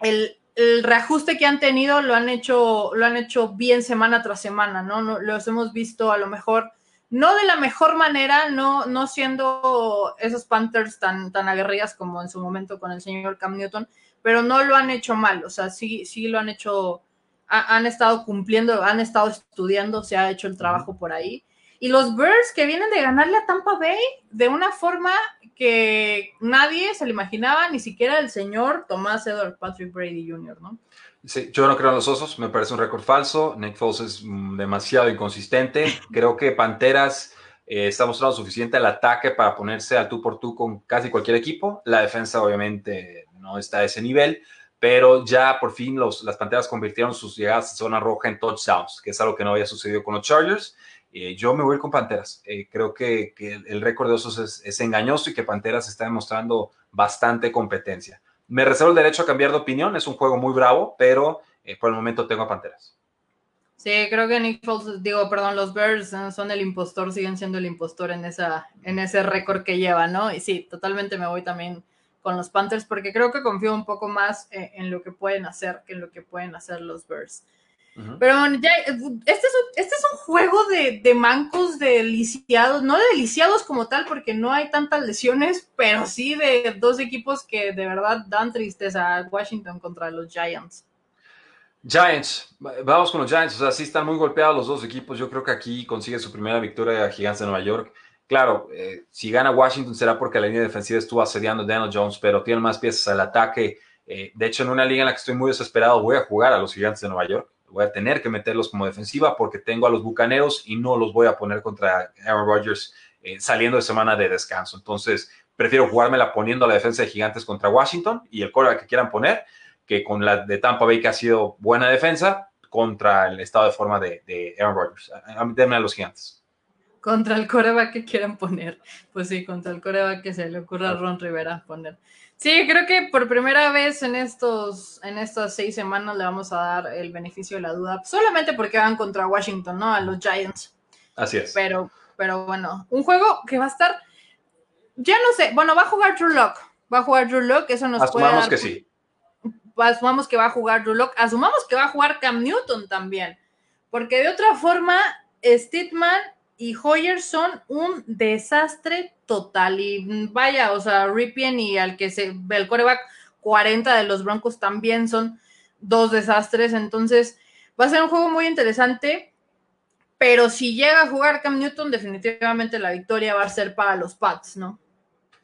el, el reajuste que han tenido lo han hecho, lo han hecho bien semana tras semana, ¿no? Los hemos visto a lo mejor, no de la mejor manera, no, no siendo esos Panthers tan, tan aguerridas como en su momento con el señor Cam Newton, pero no lo han hecho mal, o sea, sí, sí lo han hecho, han estado cumpliendo, han estado estudiando, se ha hecho el trabajo por ahí. Y los Bears que vienen de ganarle a Tampa Bay de una forma que nadie se lo imaginaba, ni siquiera el señor Tomás Edward Patrick Brady Jr., ¿no? Sí, yo no creo en los osos, me parece un récord falso. Nick Foles es mm, demasiado inconsistente. Creo que Panteras eh, está mostrando suficiente el ataque para ponerse al tú por tú con casi cualquier equipo. La defensa, obviamente, no está a ese nivel, pero ya por fin los, las Panteras convirtieron sus llegadas a zona roja en touchdowns, que es algo que no había sucedido con los Chargers. Eh, yo me voy con Panteras. Eh, creo que, el récord de Osos es, engañoso y que Panteras está demostrando bastante competencia. Me reservo el derecho a cambiar de opinión, es un juego muy bravo, pero eh, por el momento tengo a Panteras. Sí, creo que Nick Foles, digo, perdón, los Bears son el impostor, siguen siendo el impostor en esa, en ese récord que lleva, ¿no? Y sí, totalmente me voy también con los Panthers porque creo que confío un poco más eh, en lo que pueden hacer que en lo que pueden hacer los Bears. Pero ya, este es, un, este es juego de, de, mancos, de lisiados, no de lisiados como tal, porque no hay tantas lesiones, pero sí de dos equipos que de verdad dan tristeza. Washington contra los Giants. Giants, vamos con los Giants, o sea, sí están muy golpeados los dos equipos. Yo creo que aquí consigue su primera victoria a Gigantes de Nueva York. Claro, eh, si gana Washington será porque la línea defensiva estuvo asediando a Daniel Jones, pero tiene más piezas al ataque. Eh, de hecho, en una liga en la que estoy muy desesperado, voy a jugar a los Gigantes de Nueva York. Voy a tener que meterlos como defensiva porque tengo a los Bucaneros y no los voy a poner contra Aaron Rodgers eh, saliendo de semana de descanso. Entonces, prefiero jugármela poniendo a la defensa de Gigantes contra Washington y el core que quieran poner que con la de Tampa Bay, que ha sido buena defensa, contra el estado de forma de, Aaron Rodgers. Denme a los gigantes. Contra el coreback que quieran poner. Pues sí, contra el coreback que se le ocurra a Ron Rivera poner. Sí, creo que por primera vez en estos, en estas seis semanas le vamos a dar el beneficio de la duda, solamente porque van contra Washington, ¿no? A los Giants. Así es. Pero, pero bueno, un juego que va a estar, ya no sé, bueno, va a jugar Drew Lock, va a jugar Drew Lock, eso nos Asumamos puede dar, que sí asumamos que va a jugar Drew asumamos que va a jugar Cam Newton también, porque de otra forma, Stidman y Hoyer son un desastre total. Y vaya, o sea, Ripien y al que se ve el coreback 40 de los Broncos también son dos desastres. Entonces, va a ser un juego muy interesante. Pero si llega a jugar Cam Newton, definitivamente la victoria va a ser para los Pats, ¿no?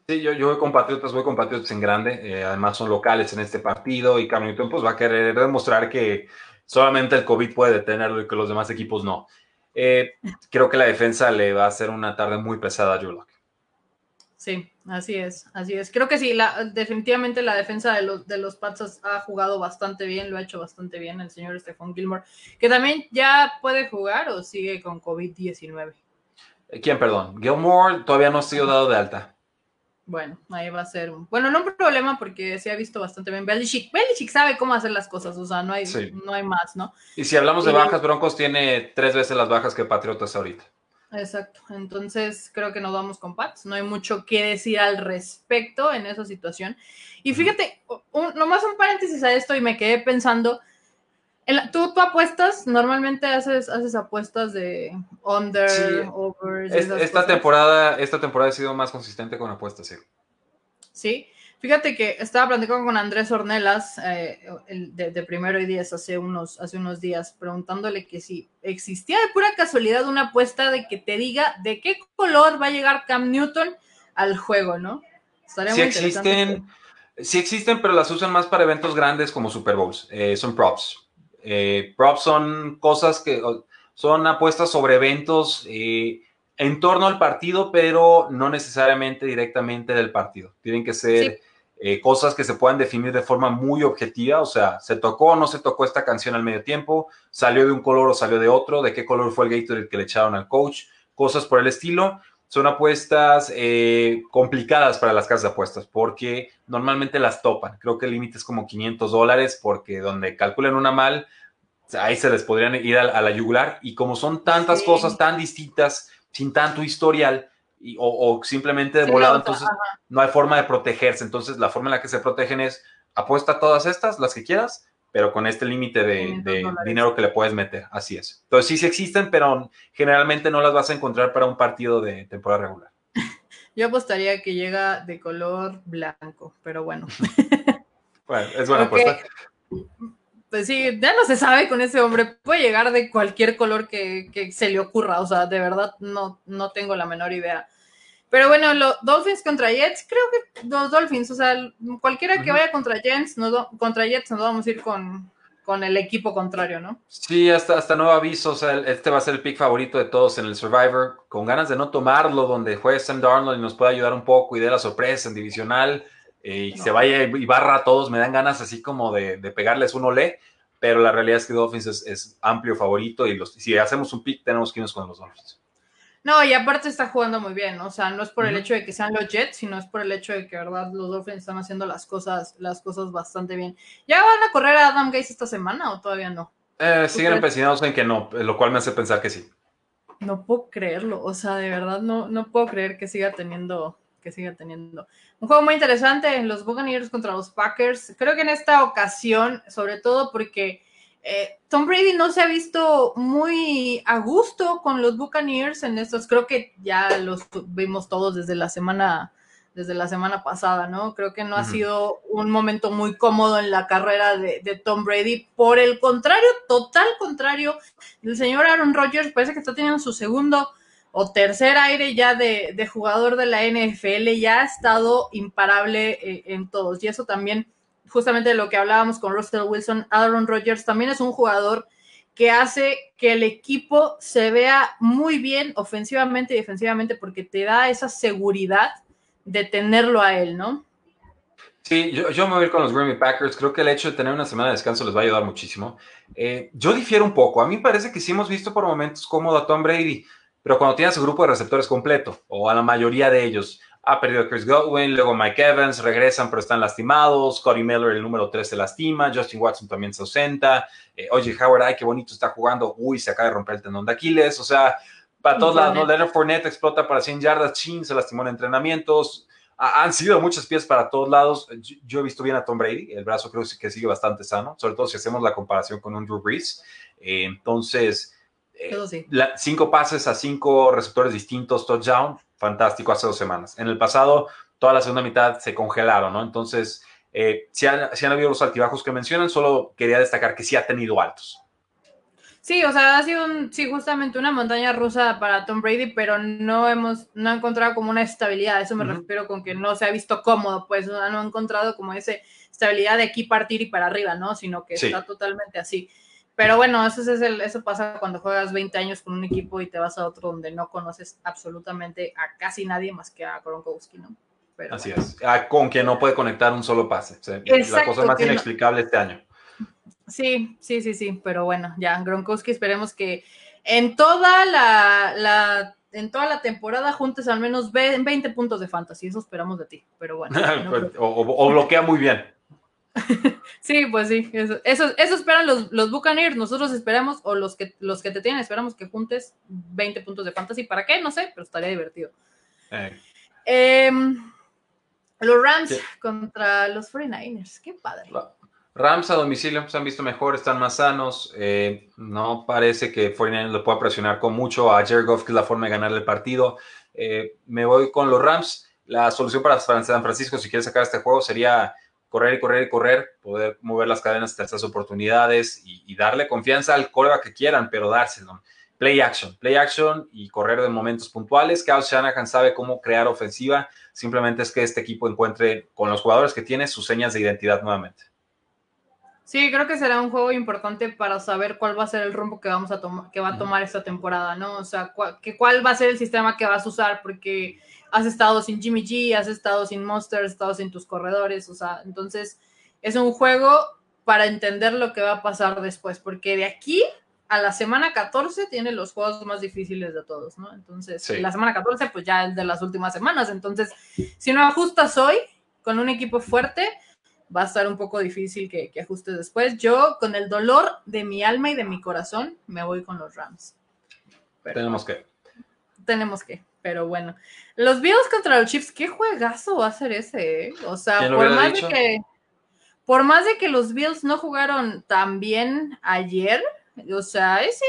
Sí, yo, yo voy con Patriotas, voy con Patriotas en grande, eh, además son locales en este partido y Cam Newton pues va a querer demostrar que solamente el COVID puede detenerlo y que los demás equipos no. Eh, creo que la defensa le va a hacer una tarde muy pesada a Drew Sí, así es, así es. Creo que sí, la, definitivamente la defensa de los, de los Pats ha jugado bastante bien, lo ha hecho bastante bien el señor Stephon Gilmore, que también ya puede jugar o sigue con COVID-19. ¿Quién, perdón? Gilmore todavía no ha sido dado de alta. Bueno, ahí va a ser un... Bueno, no un problema porque se ha visto bastante bien. Belichick, Belichick sabe cómo hacer las cosas, o sea, no hay, no hay más, ¿no? Y si hablamos de bajas, Broncos tiene tres veces las bajas que Patriotas ahorita. Exacto, entonces creo que nos vamos con Pats, no hay mucho que decir al respecto en esa situación. Y fíjate, nomás un paréntesis a esto y me quedé pensando, ¿tú, tú apuestas, normalmente haces, haces apuestas de under, over. esta, temporada, esta temporada ha sido más consistente con apuestas, sí. Sí, fíjate que estaba platicando con Andrés Ornelas eh, de, Primero y Diez hace unos, hace unos días, preguntándole que si existía de pura casualidad una apuesta de que te diga de qué color va a llegar Cam Newton al juego, ¿no? Estaría sí existen, sí existen, pero las usan más para eventos grandes como Super Bowls, eh, son props. Eh, props son cosas que son apuestas sobre eventos eh, en torno al partido, pero no necesariamente directamente del partido. Tienen que ser eh, cosas que se puedan definir de forma muy objetiva, o sea, se tocó o no se tocó esta canción al medio tiempo, salió de un color o salió de otro, de qué color fue el Gatorade que le echaron al coach, cosas por el estilo. Son apuestas complicadas para las casas de apuestas porque normalmente las topan. Creo que el límite es como 500 dólares porque donde calculen una mal, ahí se les podrían ir a, la yugular. Y como son tantas cosas tan distintas, sin tanto historial, o, simplemente de volado, entonces no hay forma de protegerse. Entonces la forma en la que se protegen es apuesta todas estas, las que quieras, pero con este límite de, de dinero que le puedes meter. Así es. Entonces sí, sí existen, pero generalmente no las vas a encontrar para un partido de temporada regular. Yo apostaría que llega de color blanco, pero bueno. bueno, es buena apuesta. Pues sí, ya no se sabe con ese hombre. Puede llegar de cualquier color que, se le ocurra. O sea, de verdad no, no tengo la menor idea. Pero bueno, los Dolphins contra Jets, creo que los Dolphins, o sea, cualquiera que vaya contra Jets, no, contra Jets nos vamos a ir con, con el equipo contrario, ¿no? Sí, hasta, hasta nuevo aviso, o sea, este va a ser el pick favorito de todos en el Survivor, con ganas de no tomarlo, donde juegue Sam Darnold y nos pueda ayudar un poco y dé la sorpresa en divisional, y se vaya y barra a todos, me dan ganas así como de, pegarles un olé, pero la realidad es que Dolphins es, amplio favorito y los, si hacemos un pick tenemos que irnos con los Dolphins. No, y aparte está jugando muy bien, o sea, no es por el hecho de que sean los Jets, sino es por el hecho de que, verdad, los Dolphins están haciendo las cosas, las cosas bastante bien. ¿Ya van a correr a Adam Gates esta semana o todavía no? Eh, siguen empecinados en que no, lo cual me hace pensar que sí. No puedo creerlo, o sea, de verdad no, no puedo creer que siga teniendo, que siga teniendo. Un juego muy interesante, los Buccaneers contra los Packers. Creo que en esta ocasión, sobre todo porque eh, Tom Brady no se ha visto muy a gusto con los Buccaneers en estos, creo que ya los vimos todos desde la semana desde la semana pasada, ¿no? Creo que no ha sido un momento muy cómodo en la carrera de, Tom Brady. Por el contrario, total contrario, el señor Aaron Rodgers parece que está teniendo su segundo o tercer aire ya de, jugador de la NFL, ya ha estado imparable eh, en todos. Y eso también, justamente de lo que hablábamos con Russell Wilson, Aaron Rodgers también es un jugador que hace que el equipo se vea muy bien ofensivamente y defensivamente porque te da esa seguridad de tenerlo a él, ¿no? Sí, yo, me voy a ir con los Grammy Packers. Creo que el hecho de tener una semana de descanso les va a ayudar muchísimo. Eh, yo difiero un poco. A mí parece que sí hemos visto por momentos cómodo a Brady, pero cuando tiene su grupo de receptores completo, o a la mayoría de ellos, ha perdido Chris Godwin, luego Mike Evans, regresan pero están lastimados, Scotty Miller, el número 3, se lastima, Justin Watson también se ausenta, eh, Howard, ay, qué bonito está jugando, uy, se acaba de romper el tendón de Aquiles, o sea, para todos lados, ¿no? Leonard Fournette explota para 100 yardas, Chin se lastimó en entrenamientos. han sido muchas piezas para todos lados. Yo, he visto bien a Tom Brady, el brazo creo que sigue bastante sano, sobre todo si hacemos la comparación con un Drew Brees. Eh, entonces, eh, cinco pases a cinco receptores distintos, touchdown, fantástico hace dos semanas. En el pasado, toda la segunda mitad se congelaron, ¿no? Entonces, eh, si, han, si han habido los altibajos que mencionan, solo quería destacar que sí ha tenido altos. Sí, o sea, ha sido un, sí, justamente una montaña rusa para Tom Brady, pero no hemos, no ha encontrado como una estabilidad. Eso me refiero con que no se ha visto cómodo, pues no ha encontrado como esa estabilidad de aquí partir y para arriba, ¿no? Sino que está totalmente así. Pero bueno, eso, es el, eso pasa cuando juegas 20 años con un equipo y te vas a otro donde no conoces absolutamente a casi nadie más que a Gronkowski, ¿no? Así es, ah, con quien no puede conectar un solo pase. la cosa más inexplicable este año. Sí, sí, sí, sí, pero bueno, ya, Gronkowski esperemos que en toda la, en toda la temporada juntes al menos 20 puntos de fantasy, eso esperamos de ti, pero bueno. O, bloquea muy bien. sí, pues sí, eso, eso, esperan los, los, Buccaneers, nosotros esperamos, o los que, los que te tienen, esperamos que juntes 20 puntos de fantasy, ¿para qué? No sé, pero estaría divertido. Eh. Em, los Rams contra los 49ers, qué padre. Rams a domicilio se han visto mejor, están más sanos. Eh, no parece que 49 lo pueda presionar con mucho a Jared Goff, que es la forma de ganar el partido. Eh, me voy con los Rams. La solución para San Francisco, si quiere sacar este juego, sería correr y correr y correr, poder mover las cadenas estas oportunidades y, darle confianza al coreback que quieran, pero dárselo. Play action, play action y correr de momentos puntuales. Kyle Shanahan sabe cómo crear ofensiva. Simplemente es que este equipo encuentre con los jugadores que tiene sus señas de identidad nuevamente. Sí, creo que será un juego importante para saber cuál va a ser el rumbo que vamos a tomar, que va a tomar esta temporada, ¿no? O sea, cuál, que cuál va a ser el sistema que vas a usar, porque has estado sin Jimmy G, has estado sin Monster, has estado sin tus corredores, o sea, entonces es un juego para entender lo que va a pasar después, porque de aquí a la semana 14 tiene los juegos más difíciles de todos, ¿no? Entonces, la semana 14 pues ya es de las últimas semanas, entonces, si no ajustas hoy con un equipo fuerte, va a estar un poco difícil que, que ajustes después. Yo, con el dolor de mi alma y de mi corazón, me voy con los Rams. tenemos que. Tenemos que, pero bueno. Los Bills contra los Chiefs, qué juegazo va a ser ese, ¿eh? O sea, por más de que por más de que los Bills no jugaron tan bien ayer, o sea, ese,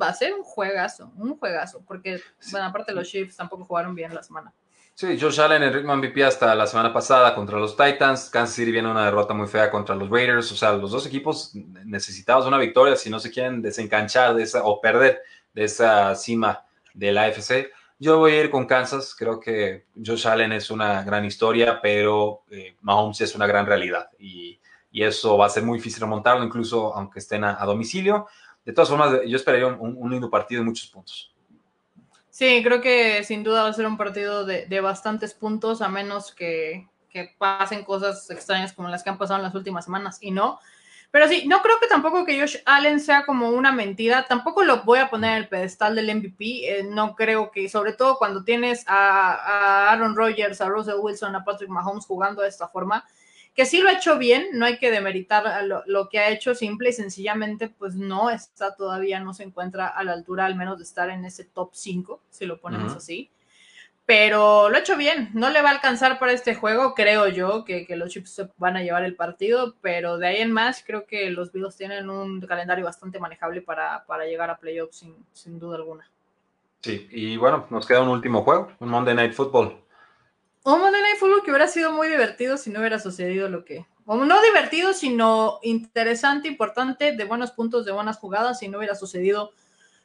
va a ser un juegazo, un juegazo, porque, bueno, aparte los Chiefs tampoco jugaron bien la semana. Sí, Josh Allen, el ritmo MVP hasta la semana pasada contra los Titans. Kansas City viene una derrota muy fea contra los Raiders. O sea, los dos equipos necesitados una victoria si no se quieren desencanchar de esa o perder de esa cima de la AFC. Yo voy a ir con Kansas. Creo que Josh Allen es una gran historia, pero eh, Mahomes es una gran realidad. Y, eso va a ser muy difícil remontarlo, incluso aunque estén a, domicilio. De todas formas, yo esperaría un, lindo partido en muchos puntos. Sí, creo que sin duda va a ser un partido de, bastantes puntos, a menos que, pasen cosas extrañas como las que han pasado en las últimas semanas y no. Pero sí, no creo que tampoco que Josh Allen sea como una mentira. Tampoco lo voy a poner en el pedestal del MVP. Eh, no creo que, sobre todo cuando tienes a, Aaron Rodgers, a Russell Wilson, a Patrick Mahomes jugando de esta forma, que sí lo ha hecho bien, no hay que demeritar lo, que ha hecho, simple y sencillamente, pues no está todavía, no se encuentra a la altura al menos de estar en ese top 5, si lo ponemos así. Pero lo ha hecho bien, no le va a alcanzar para este juego, creo yo, que, los Chips van a llevar el partido, pero de ahí en más creo que los Bills tienen un calendario bastante manejable para, llegar a playoffs sin, sin duda alguna. Sí, y bueno, nos queda un último juego, un Monday Night Football un Monday Night Football que hubiera sido muy divertido si no hubiera sucedido lo que. O no divertido, sino interesante, importante, de buenos puntos, de buenas jugadas, si no hubiera sucedido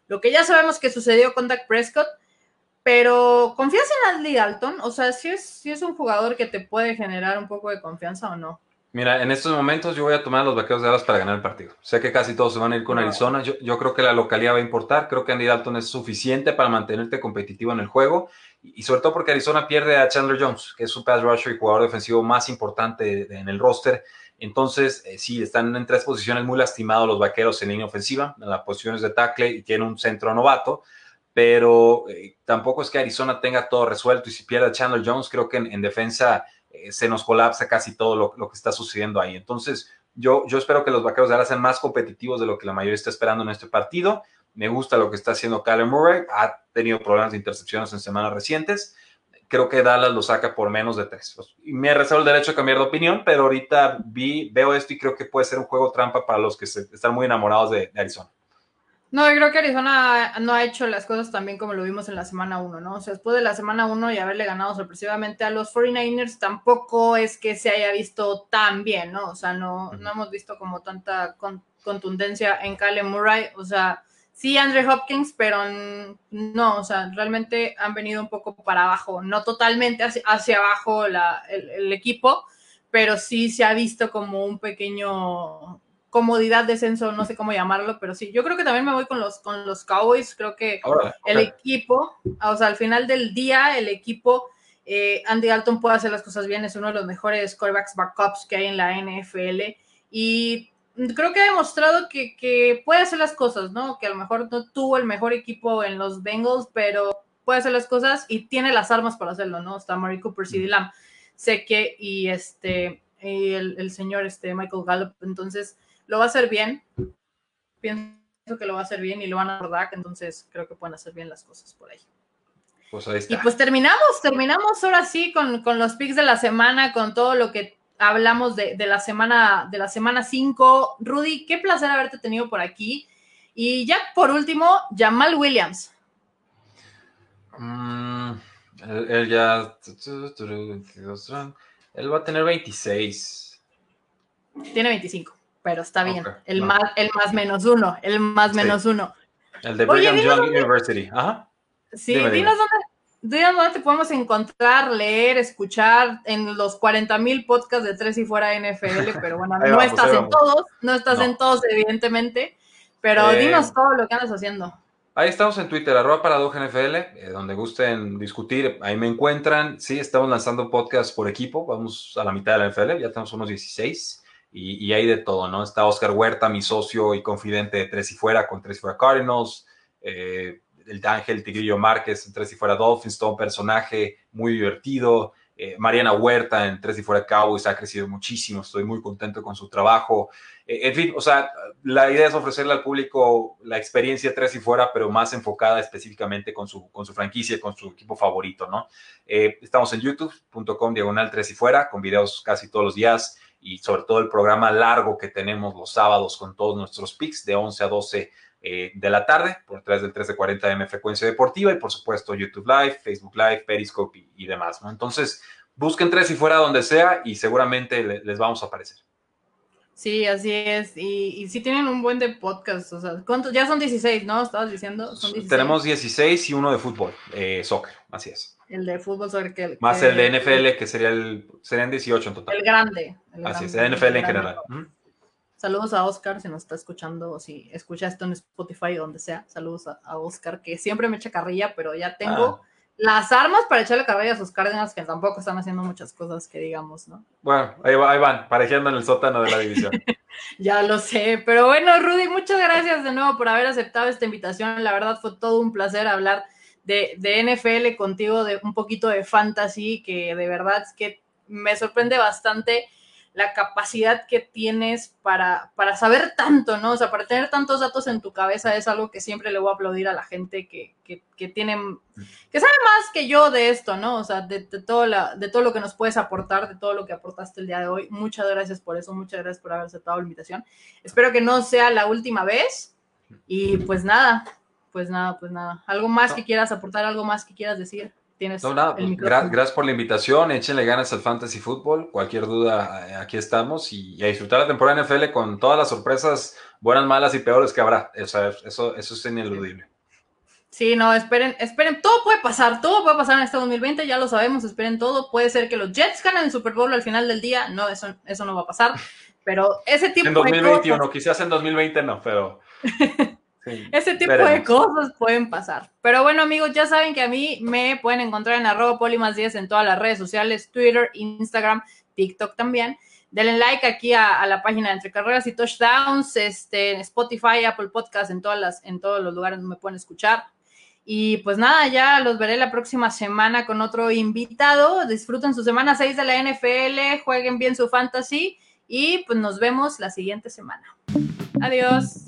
lo que ya sabemos que sucedió con Dak Prescott. Pero, ¿confías en Andy Dalton? O sea, si es, si es un jugador que te puede generar un poco de confianza o no. Mira, en estos momentos yo voy a tomar a los vaqueros de Dallas para ganar el partido. Sé que casi todos se van a ir con Arizona. Yo, yo, creo que la localidad va a importar. Creo que Andy Dalton es suficiente para mantenerte competitivo en el juego y sobre todo porque Arizona pierde a Chandler Jones, que es su pass rusher y jugador defensivo más importante en el roster. Entonces, eh, sí, están en tres posiciones muy lastimados los vaqueros en línea ofensiva, en las posiciones de tackle y tiene un centro novato, pero eh, tampoco es que Arizona tenga todo resuelto y si pierde a Chandler Jones, creo que en, defensa eh, se nos colapsa casi todo lo, que está sucediendo ahí. Entonces, yo, yo espero que los vaqueros de ahora sean más competitivos de lo que la mayoría está esperando en este partido. Me gusta lo que está haciendo Kyler Murray. Ha tenido problemas de intercepciones en semanas recientes. Creo que Dallas lo saca por menos de tres. Y me reservo el derecho a cambiar de opinión, pero ahorita vi, veo esto y creo que puede ser un juego trampa para los que están muy enamorados de, Arizona. No, yo creo que Arizona no ha hecho las cosas tan bien como lo vimos en la semana 1, ¿no? O sea, después de la semana 1 y haberle ganado sorpresivamente a los 49ers, tampoco es que se haya visto tan bien, ¿no? O sea, no, no hemos visto como tanta contundencia en Kyle Murray. O sea, sí Andre Hopkins, pero no, o sea, realmente han venido un poco para abajo, no totalmente hacia, abajo el, equipo, pero sí se ha visto como un pequeño comodidad descenso, no sé cómo llamarlo, pero sí, yo creo que también me voy con los, con los Cowboys, creo que el equipo, o sea, al final del día, el equipo, eh, Andy Dalton puede hacer las cosas bien, es uno de los mejores quarterbacks backups que hay en la NFL y creo que ha demostrado que, puede hacer las cosas, ¿no? Que a lo mejor no tuvo el mejor equipo en los Bengals, pero puede hacer las cosas y tiene las armas para hacerlo, ¿no? Está Murray Cooper, CD Lamb, sé que, y este, el, señor este, Michael Gallup, entonces lo va a hacer bien. Pienso que lo va a hacer bien y lo van a recordar, entonces creo que pueden hacer bien las cosas por ahí. Pues ahí está. Y pues terminamos, terminamos ahora sí con, con los picks de la semana, con todo lo que hablamos de, la semana de la semana 5. Rudy, qué placer haberte tenido por aquí. Y ya por último, Jamal Williams. Mm, él, ya. Él va a tener 26. Tiene 25, pero está bien. el, más, el más menos uno. El más menos uno. El de Brigham Young University. Ajá. Sí, dinos dónde, dónde te podemos encontrar, leer, escuchar en los 40 mil podcasts de Tres y Fuera NFL, pero bueno, no estás en todos, no estás en todos, evidentemente, pero eh, dinos todo lo que andas haciendo. Ahí estamos en Twitter, arroba NFL, eh, donde gusten discutir, ahí me encuentran. Sí, estamos lanzando podcasts por equipo, vamos a la mitad de la NFL, ya tenemos unos 16 y, y hay de todo, ¿no? Está Oscar Huerta, mi socio y confidente de Tres y Fuera, con Tres y Fuera Cardinals. Eh, el Ángel Tigrillo Márquez en Tres y Fuera Dolphins, todo un personaje muy divertido. Eh, Mariana Huerta en Tres y Fuera Cowboys ha crecido muchísimo, estoy muy contento con su trabajo. Eh, en fin, o sea, la idea es ofrecerle al público la experiencia Tres y Fuera, pero más enfocada específicamente con su, con su franquicia, con su equipo favorito, ¿no? Eh, estamos en youtube.com diagonal Tres y Fuera, con videos casi todos los días y sobre todo el programa largo que tenemos los sábados con todos nuestros picks de 11 a 12 eh, de la tarde, por detrás del 1340 M Frecuencia Deportiva y por supuesto YouTube Live, Facebook Live, Periscope y, demás. ¿no? Entonces, busquen tres y fuera donde sea y seguramente les vamos a aparecer. Sí, así es. Y, si tienen un buen de podcast, o sea, ¿cuántos? Ya son 16, ¿no? Estabas diciendo. Tenemos 16 y uno de fútbol, eh, soccer, así es. El de fútbol, soccer. Que, Más el de NFL, que sería el, serían 18 en total. El grande. así es, el NFL en general. Saludos a Oscar si nos está escuchando o si escucha esto en Spotify o donde sea. Saludos a, Oscar, que siempre me echa carrilla, pero ya tengo ah. las armas para echarle carrilla a sus Cárdenas, que tampoco están haciendo muchas cosas que digamos, ¿no? Bueno, ahí, van, pareciendo en el sótano de la división. ya lo sé, pero bueno, Rudy, muchas gracias de nuevo por haber aceptado esta invitación. La verdad fue todo un placer hablar de, de NFL contigo, de un poquito de fantasy, que de verdad es que me sorprende bastante la capacidad que tienes para, para saber tanto, ¿no? O sea, para tener tantos datos en tu cabeza es algo que siempre le voy a aplaudir a la gente que, que, que tiene, que sabe más que yo de esto, ¿no? O sea, de, de, todo la, de todo lo que nos puedes aportar, de todo lo que aportaste el día de hoy. Muchas gracias por eso, muchas gracias por haber aceptado la invitación. Espero que no sea la última vez y pues nada, pues nada, pues nada. ¿Algo más que quieras aportar, algo más que quieras decir? Tienes no, nada, pues, gracias por la invitación, échenle ganas al Fantasy Football, cualquier duda, eh, aquí estamos y, a disfrutar la temporada NFL con todas las sorpresas, buenas, malas y peores que habrá, eso, eso, eso es ineludible. Sí, no, esperen, esperen, todo puede pasar, todo puede pasar en este 2020, ya lo sabemos, esperen todo, puede ser que los Jets ganen el Super Bowl al final del día, no, eso, eso no va a pasar, pero ese tipo en 2021, de quizás en 2020 no, pero... Ese tipo de cosas pueden pasar. Pero bueno, amigos, ya saben que a mí me pueden encontrar en arroba polimas 10 en todas las redes sociales, Twitter, Instagram, TikTok también. Denle like aquí a, la página de Entre Carreras y Touchdowns, este, en Spotify, Apple Podcast, en, todas las, en todos los lugares donde me pueden escuchar. Y pues nada, ya los veré la próxima semana con otro invitado. Disfruten su semana 6 de la NFL, jueguen bien su fantasy y pues nos vemos la siguiente semana. Adiós.